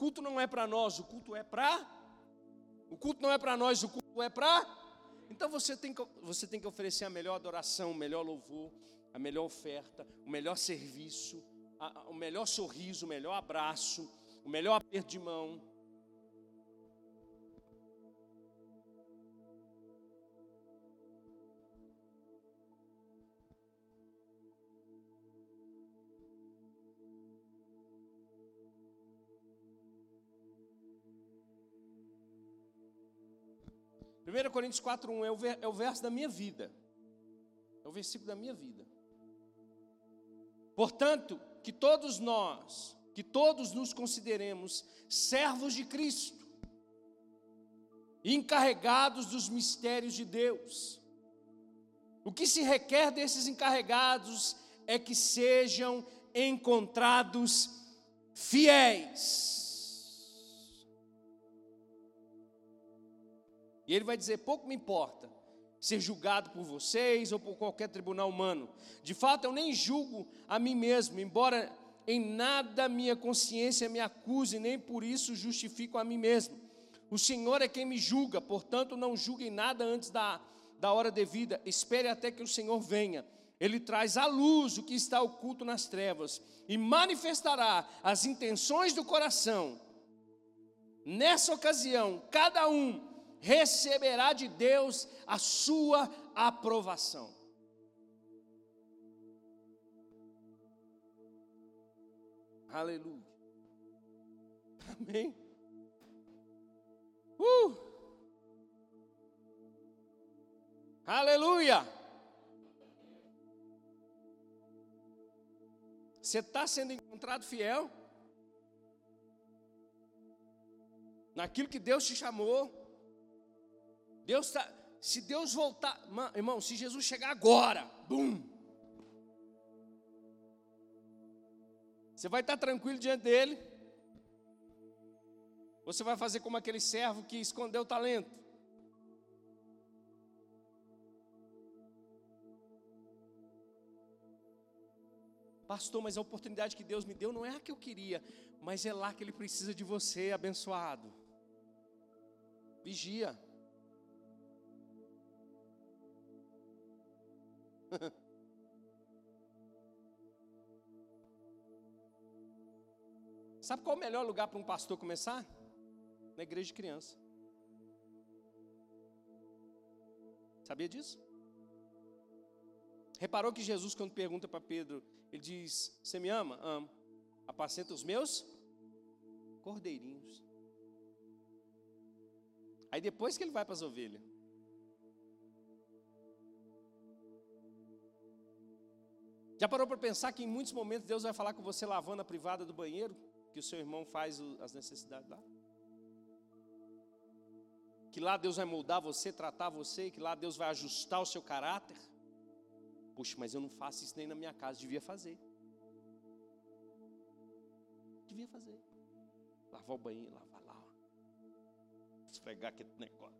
Culto não é para nós, o culto é para. O culto não é para nós, o culto é para. Então você tem, que, você tem que oferecer a melhor adoração, o melhor louvor, a melhor oferta, o melhor serviço, a, o melhor sorriso, o melhor abraço, o melhor aperto de mão. 1 Coríntios 4,1 é, o, é o verso da minha vida. É o versículo da minha vida. Portanto, que todos nós, que todos nos consideremos servos de Cristo, encarregados dos mistérios de Deus. O que se requer desses encarregados é que sejam encontrados fiéis. E ele vai dizer: pouco me importa ser julgado por vocês ou por qualquer tribunal humano. De fato, eu nem julgo a mim mesmo, embora em nada minha consciência me acuse, nem por isso justifico a mim mesmo. O Senhor é quem me julga, portanto, não julguem nada antes da, da hora devida, espere até que o Senhor venha. Ele traz à luz o que está oculto nas trevas e manifestará as intenções do coração. Nessa ocasião, cada um receberá de Deus a sua aprovação. Aleluia. Amém. Uh! Aleluia. Você está sendo encontrado fiel naquilo que Deus te chamou. Deus está. Se Deus voltar, irmão, se Jesus chegar agora, bum. Você vai estar tranquilo diante dele. Você vai fazer como aquele servo que escondeu o talento. Pastor, mas a oportunidade que Deus me deu não é a que eu queria, mas é lá que Ele precisa de você, abençoado. Vigia. Sabe qual é o melhor lugar para um pastor começar? Na igreja de criança. Sabia disso? Reparou que Jesus, quando pergunta para Pedro, ele diz: Você me ama? Amo. Apacenta os meus cordeirinhos. Aí depois que ele vai para as ovelhas. Já parou para pensar que em muitos momentos Deus vai falar com você lavando a privada do banheiro, que o seu irmão faz as necessidades lá? Que lá Deus vai moldar você, tratar você, que lá Deus vai ajustar o seu caráter? Puxa, mas eu não faço isso nem na minha casa, devia fazer. Devia fazer. Lavar o banheiro, lavar lá. Esfregar aquele negócio.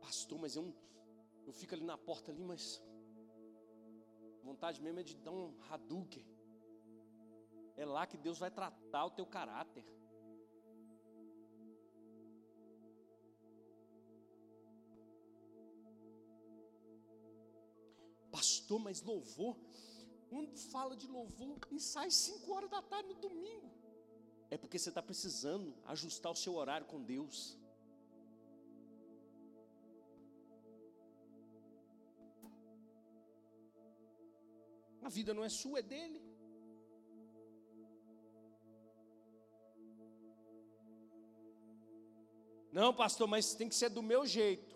Pastor, mas eu não eu fico ali na porta ali, mas vontade mesmo é de dar um Hadouken. É lá que Deus vai tratar o teu caráter. Pastor, mas louvor, quando fala de louvor sai 5 horas da tarde no domingo, é porque você está precisando ajustar o seu horário com Deus. A vida não é sua, é dele. Não, pastor, mas tem que ser do meu jeito.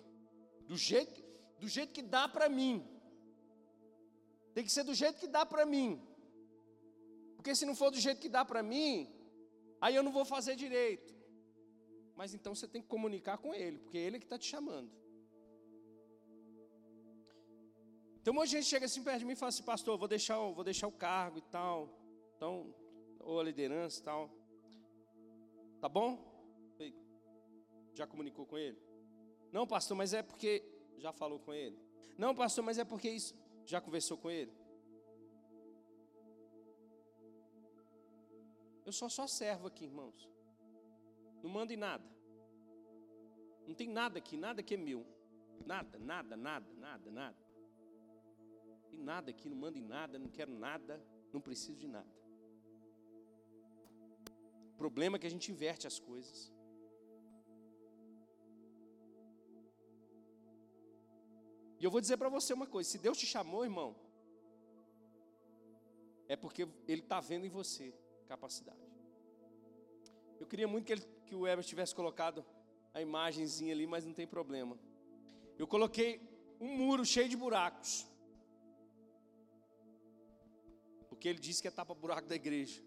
Do jeito, do jeito que dá para mim. Tem que ser do jeito que dá para mim. Porque se não for do jeito que dá para mim, aí eu não vou fazer direito. Mas então você tem que comunicar com ele, porque é ele que está te chamando. Tem um monte de gente que chega assim perto de mim e fala assim, pastor, vou deixar, vou deixar o cargo e tal. Então, ou a liderança e tal. Tá bom? Já comunicou com ele? Não, pastor, mas é porque já falou com ele. Não, pastor, mas é porque isso já conversou com ele. Eu sou só servo aqui, irmãos. Não mando em nada. Não tem nada aqui, nada que é meu. Nada, nada, nada, nada, nada. Nada aqui, não mando em nada, não quero nada, não preciso de nada. O problema é que a gente inverte as coisas. E eu vou dizer para você uma coisa: se Deus te chamou, irmão, é porque Ele está vendo em você capacidade. Eu queria muito que, ele, que o Eber tivesse colocado a imagenzinha ali, mas não tem problema. Eu coloquei um muro cheio de buracos. Porque ele disse que é tapa-buraco da igreja.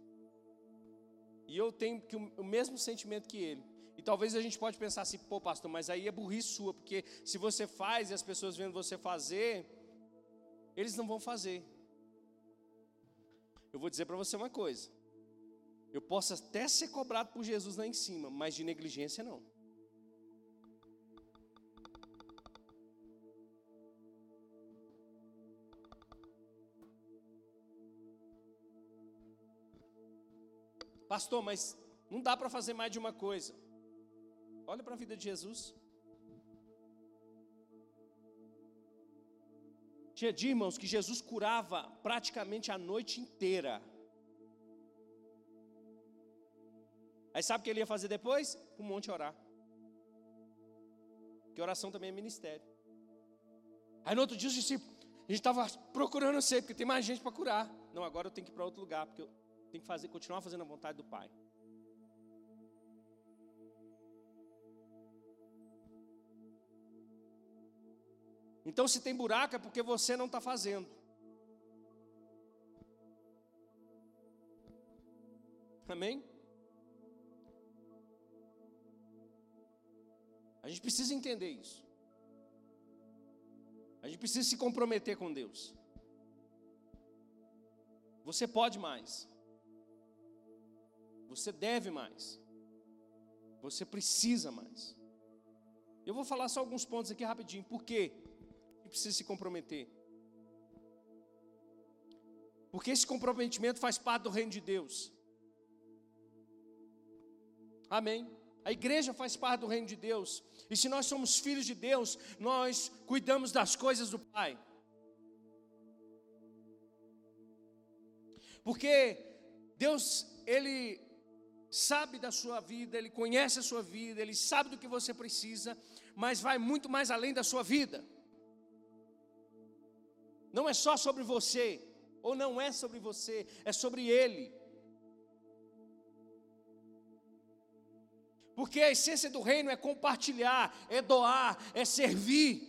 E eu tenho que o, mesmo sentimento que ele. E talvez a gente pode pensar assim, pô, pastor, mas aí é burrice sua, porque se você faz e as pessoas vendo você fazer, eles não vão fazer. Eu vou dizer para você uma coisa. Eu posso até ser cobrado por Jesus lá em cima, mas de negligência não. Pastor, mas não dá para fazer mais de uma coisa. Olha para a vida de Jesus. Tinha de irmãos que Jesus curava praticamente a noite inteira. Aí sabe o que ele ia fazer depois? Um monte orar. Porque oração também é ministério. Aí no outro dia os discípulos, a gente estava procurando ser, porque tem mais gente para curar. Não, agora eu tenho que ir para outro lugar, porque eu tem que fazer, continuar fazendo a vontade do Pai. Então, se tem buraco, é porque você não está fazendo. Amém? A gente precisa entender isso. A gente precisa se comprometer com Deus. Você pode mais. Você deve mais. Você precisa mais. Eu vou falar só alguns pontos aqui rapidinho. Por quê? Que precisa se comprometer. Porque esse comprometimento faz parte do reino de Deus. Amém. A igreja faz parte do reino de Deus. E se nós somos filhos de Deus, nós cuidamos das coisas do Pai. Porque Deus, Ele sabe da sua vida, Ele conhece a sua vida, Ele sabe do que você precisa, mas vai muito mais além da sua vida. Não é só sobre você, ou não é sobre você, é sobre Ele. Porque a essência do reino é compartilhar, é doar, é servir.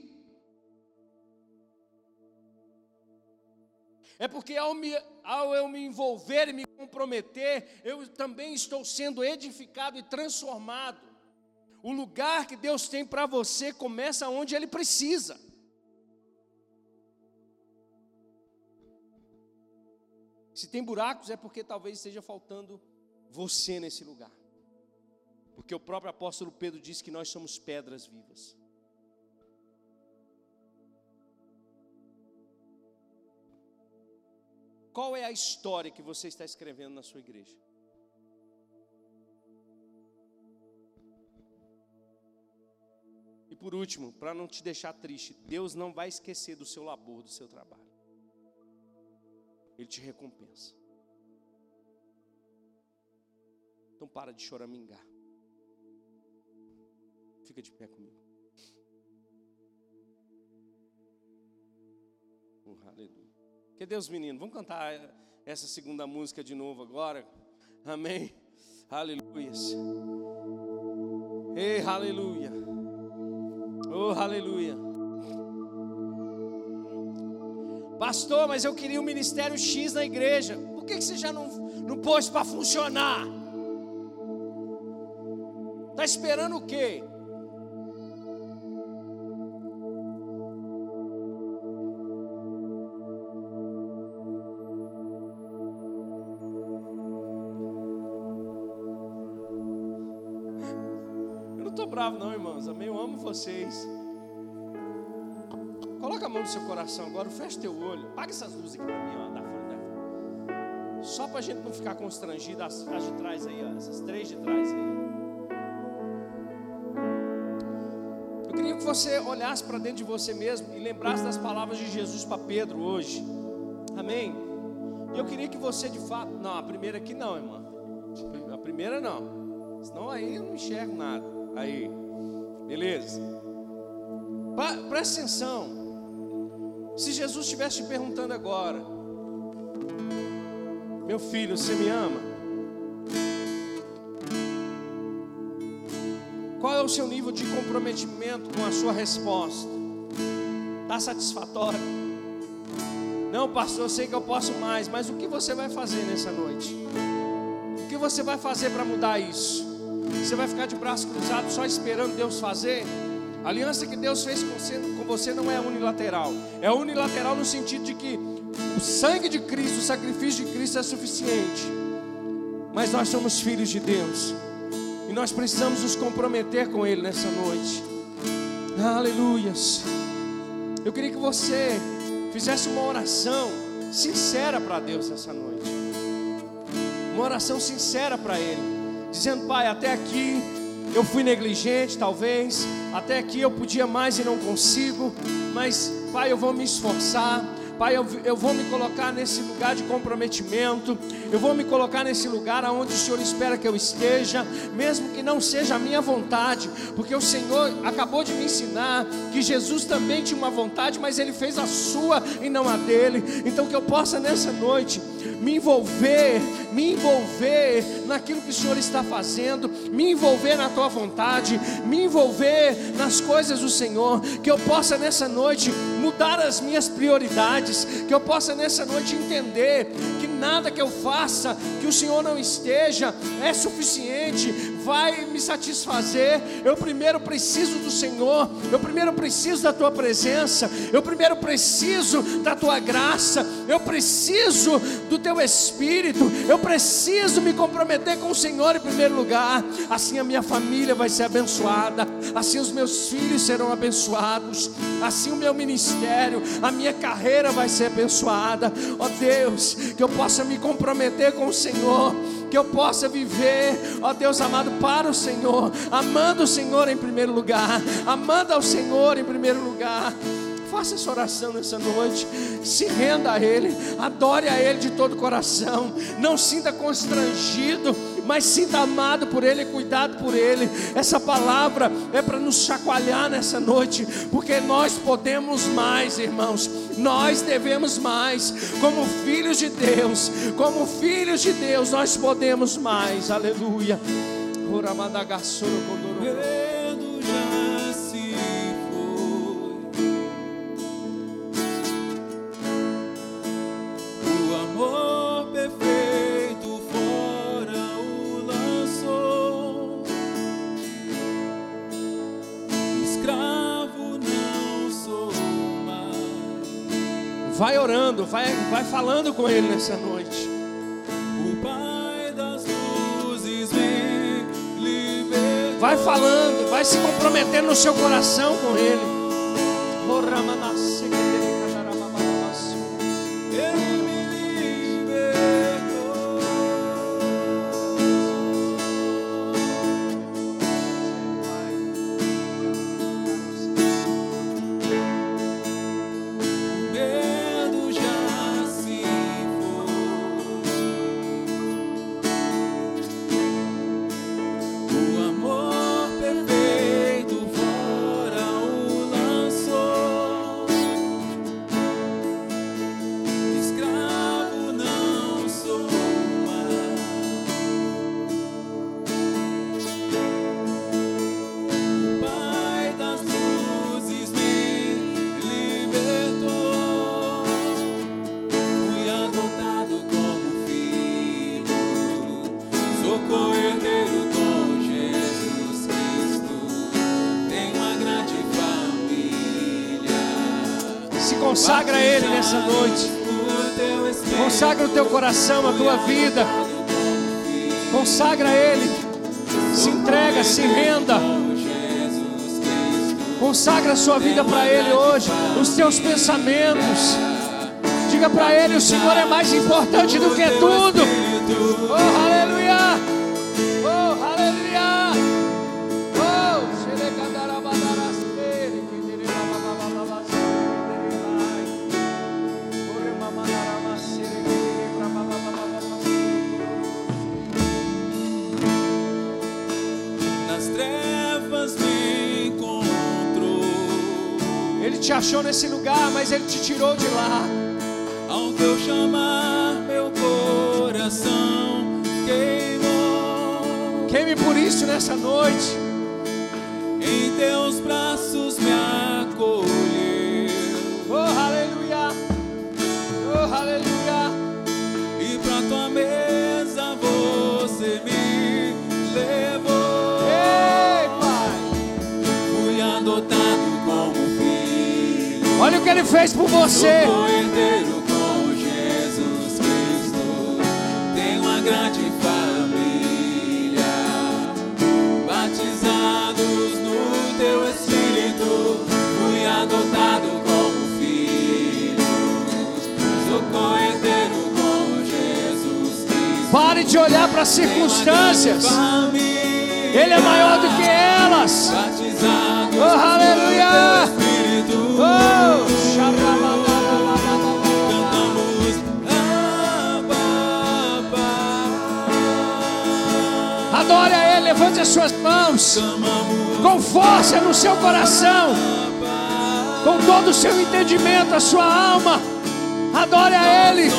É porque ao, me, ao eu me envolver e me comprometer, eu também estou sendo edificado e transformado. O lugar que Deus tem para você começa onde Ele precisa. Se tem buracos, é porque talvez esteja faltando você nesse lugar. Porque o próprio apóstolo Pedro diz que nós somos pedras vivas. Qual é a história que você está escrevendo na sua igreja? E por último, para não te deixar triste, Deus não vai esquecer do seu labor, do seu trabalho. Ele te recompensa. Então para de choramingar. Fica de pé comigo. Oh, aleluia. Que Deus, menino, vamos cantar essa segunda música de novo agora. Amém. Aleluia. Ei, aleluia. Oh, aleluia. Pastor, mas eu queria um ministério X na igreja. Por que, que você já não, não pôs para funcionar? Está esperando o quê? Amém. Eu amo vocês. Coloca a mão no seu coração agora, fecha teu olho. Paga essas luzes aqui para mim, ó, da frente, da Só para a gente não ficar constrangido, as, as de trás aí, ó, essas três de trás aí. Eu queria que você olhasse para dentro de você mesmo e lembrasse das palavras de Jesus para Pedro hoje. Amém? Eu queria que você de fato. Não, a primeira aqui não, irmã. A primeira não. Senão aí eu não enxergo nada. Aí. Beleza? Presta atenção. Se Jesus estivesse te perguntando agora, meu filho, você me ama? Qual é o seu nível de comprometimento com a sua resposta? Está satisfatório? Não, pastor, eu sei que eu posso mais, mas o que você vai fazer nessa noite? O que você vai fazer para mudar isso? Você vai ficar de braço cruzado só esperando Deus fazer? A aliança que Deus fez com você, não é unilateral. É unilateral no sentido de que o sangue de Cristo, o sacrifício de Cristo é suficiente. Mas nós somos filhos de Deus. E nós precisamos nos comprometer com Ele nessa noite. Aleluias. Eu queria que você fizesse uma oração sincera para Deus nessa noite. Uma oração sincera para Ele. Dizendo, Pai, até aqui eu fui negligente, talvez. Até aqui eu podia mais e não consigo. Mas, Pai, eu vou me esforçar. Pai, eu, eu vou me colocar nesse lugar de comprometimento. Eu vou me colocar nesse lugar aonde o Senhor espera que eu esteja, mesmo que não seja a minha vontade, porque o Senhor acabou de me ensinar que Jesus também tinha uma vontade, mas Ele fez a sua e não a dele. Então, que eu possa nessa noite me envolver, me envolver naquilo que o Senhor está fazendo, me envolver na tua vontade, me envolver nas coisas do Senhor, que eu possa nessa noite mudar as minhas prioridades, que eu possa nessa noite entender que nada que eu faça que o Senhor não esteja é suficiente, vai me satisfazer. Eu primeiro preciso do Senhor, eu primeiro preciso da tua presença, eu primeiro preciso da tua graça, eu preciso do teu espírito, eu preciso me comprometer com o Senhor em primeiro lugar. Assim a minha família vai ser abençoada, assim os meus filhos serão abençoados, assim o meu ministério, a minha carreira vai ser abençoada. Ó oh Deus, que eu possa me comprometer com o Senhor que eu possa viver, ó Deus amado, para o Senhor, amando o Senhor em primeiro lugar, amando ao Senhor em primeiro lugar. Faça essa oração nessa noite. Se renda a Ele. Adore a Ele de todo o coração. Não sinta constrangido, mas sinta amado por Ele, cuidado por Ele. Essa palavra é para nos chacoalhar nessa noite, porque nós podemos mais, irmãos. Nós devemos mais. Como filhos de Deus, como filhos de Deus, nós podemos mais. Aleluia. Vai orando, vai, vai falando com Ele nessa noite. O Pai das luzes libertou. Vai falando, vai se comprometendo no seu coração com Ele. Oh, Consagra Ele nessa noite. Consagra o teu coração, a tua vida. Consagra Ele. Se entrega, se renda. Consagra a sua vida para Ele hoje, os teus pensamentos. Diga para Ele: o Senhor é mais importante do que tudo. Oh, aleluia! Te achou nesse lugar, mas Ele te tirou de lá. Ao teu chamar, meu coração queimou. Queime por isso nessa noite. Em teus braços me Olha o que Ele fez por você. Sou com Jesus Cristo. Tenho uma grande família. Batizados no teu Espírito. Fui adotado como filho. Sou co-herdeiro com Jesus Cristo. Pare de olhar para as circunstâncias. Ele é maior do que elas. Oh, aleluia. Adore a Ele, levante as suas mãos. Com força no seu coração. Com todo o seu entendimento, a sua alma. Adore a Ele.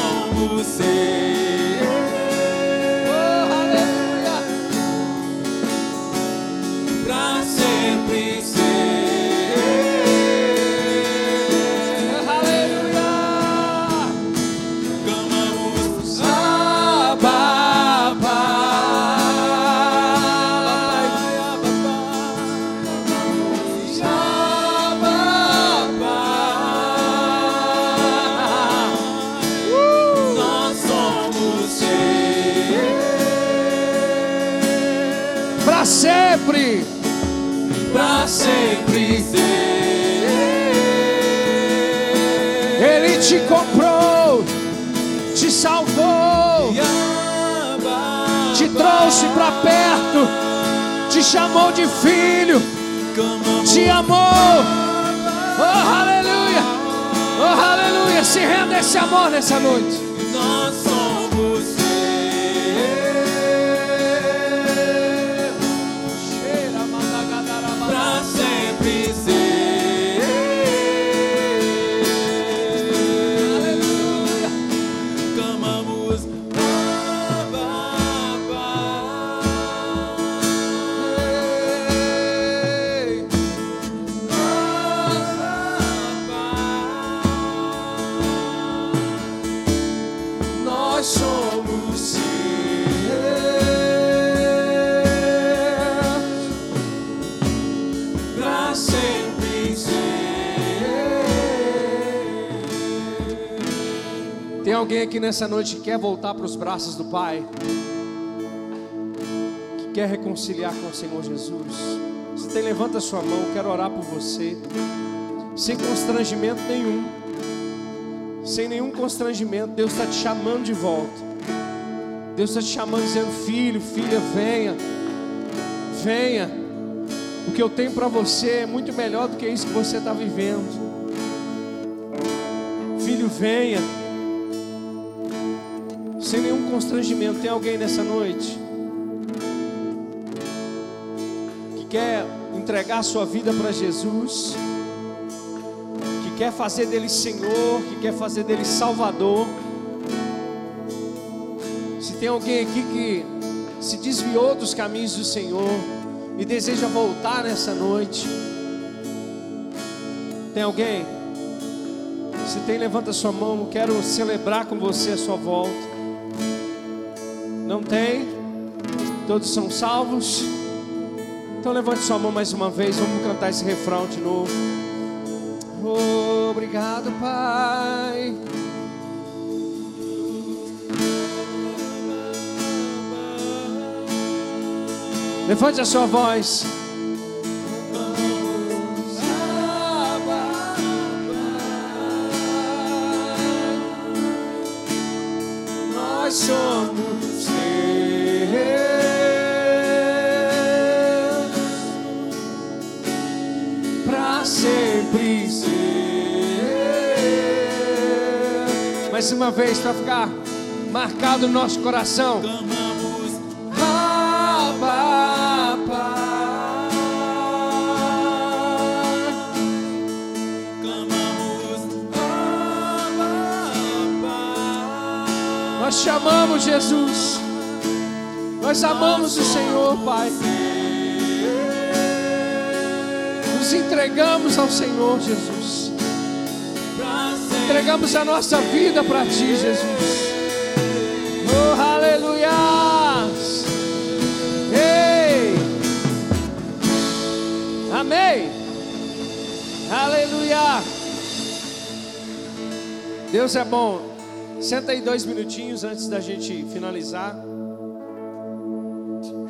Amor nessa noite. Nessa noite que quer voltar para os braços do Pai? Que quer reconciliar com o Senhor Jesus? Você tem, levanta a sua mão, quero orar por você. Sem constrangimento nenhum. Sem nenhum constrangimento, Deus está te chamando de volta. Deus está te chamando, dizendo: Filho, filha, venha. Venha. O que eu tenho para você é muito melhor do que isso que você está vivendo. Filho, venha sem nenhum constrangimento. Tem alguém nessa noite que quer entregar sua vida para Jesus, que quer fazer dele Senhor, que quer fazer dele Salvador. Se tem alguém aqui que se desviou dos caminhos do Senhor e deseja voltar nessa noite, tem alguém? Se tem, levanta sua mão. Quero celebrar com você a sua volta. Não tem? Todos são salvos? Então levante sua mão mais uma vez. Vamos cantar esse refrão de novo. Obrigado, Pai. Levante a sua voz. Mais uma vez, para ficar marcado no nosso coração. Clamamos, Abba, Pai. clamamos, Abba, Pai. Nós chamamos Jesus. Nós amamos o Senhor, Pai. Nos entregamos ao Senhor, Jesus. Entregamos a nossa vida para Ti, Jesus. Oh, aleluia! Ei! Amém! Aleluia! Deus é bom. Senta aí dois minutinhos antes da gente finalizar.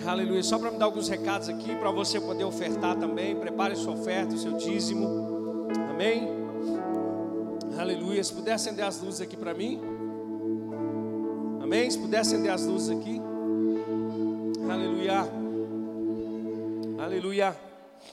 Aleluia. Só para me dar alguns recados aqui, para você poder ofertar também. Prepare sua oferta, o seu dízimo. Amém? Aleluia. Se puder acender as luzes aqui para mim. Amém? Se puder acender as luzes aqui. Aleluia. Aleluia.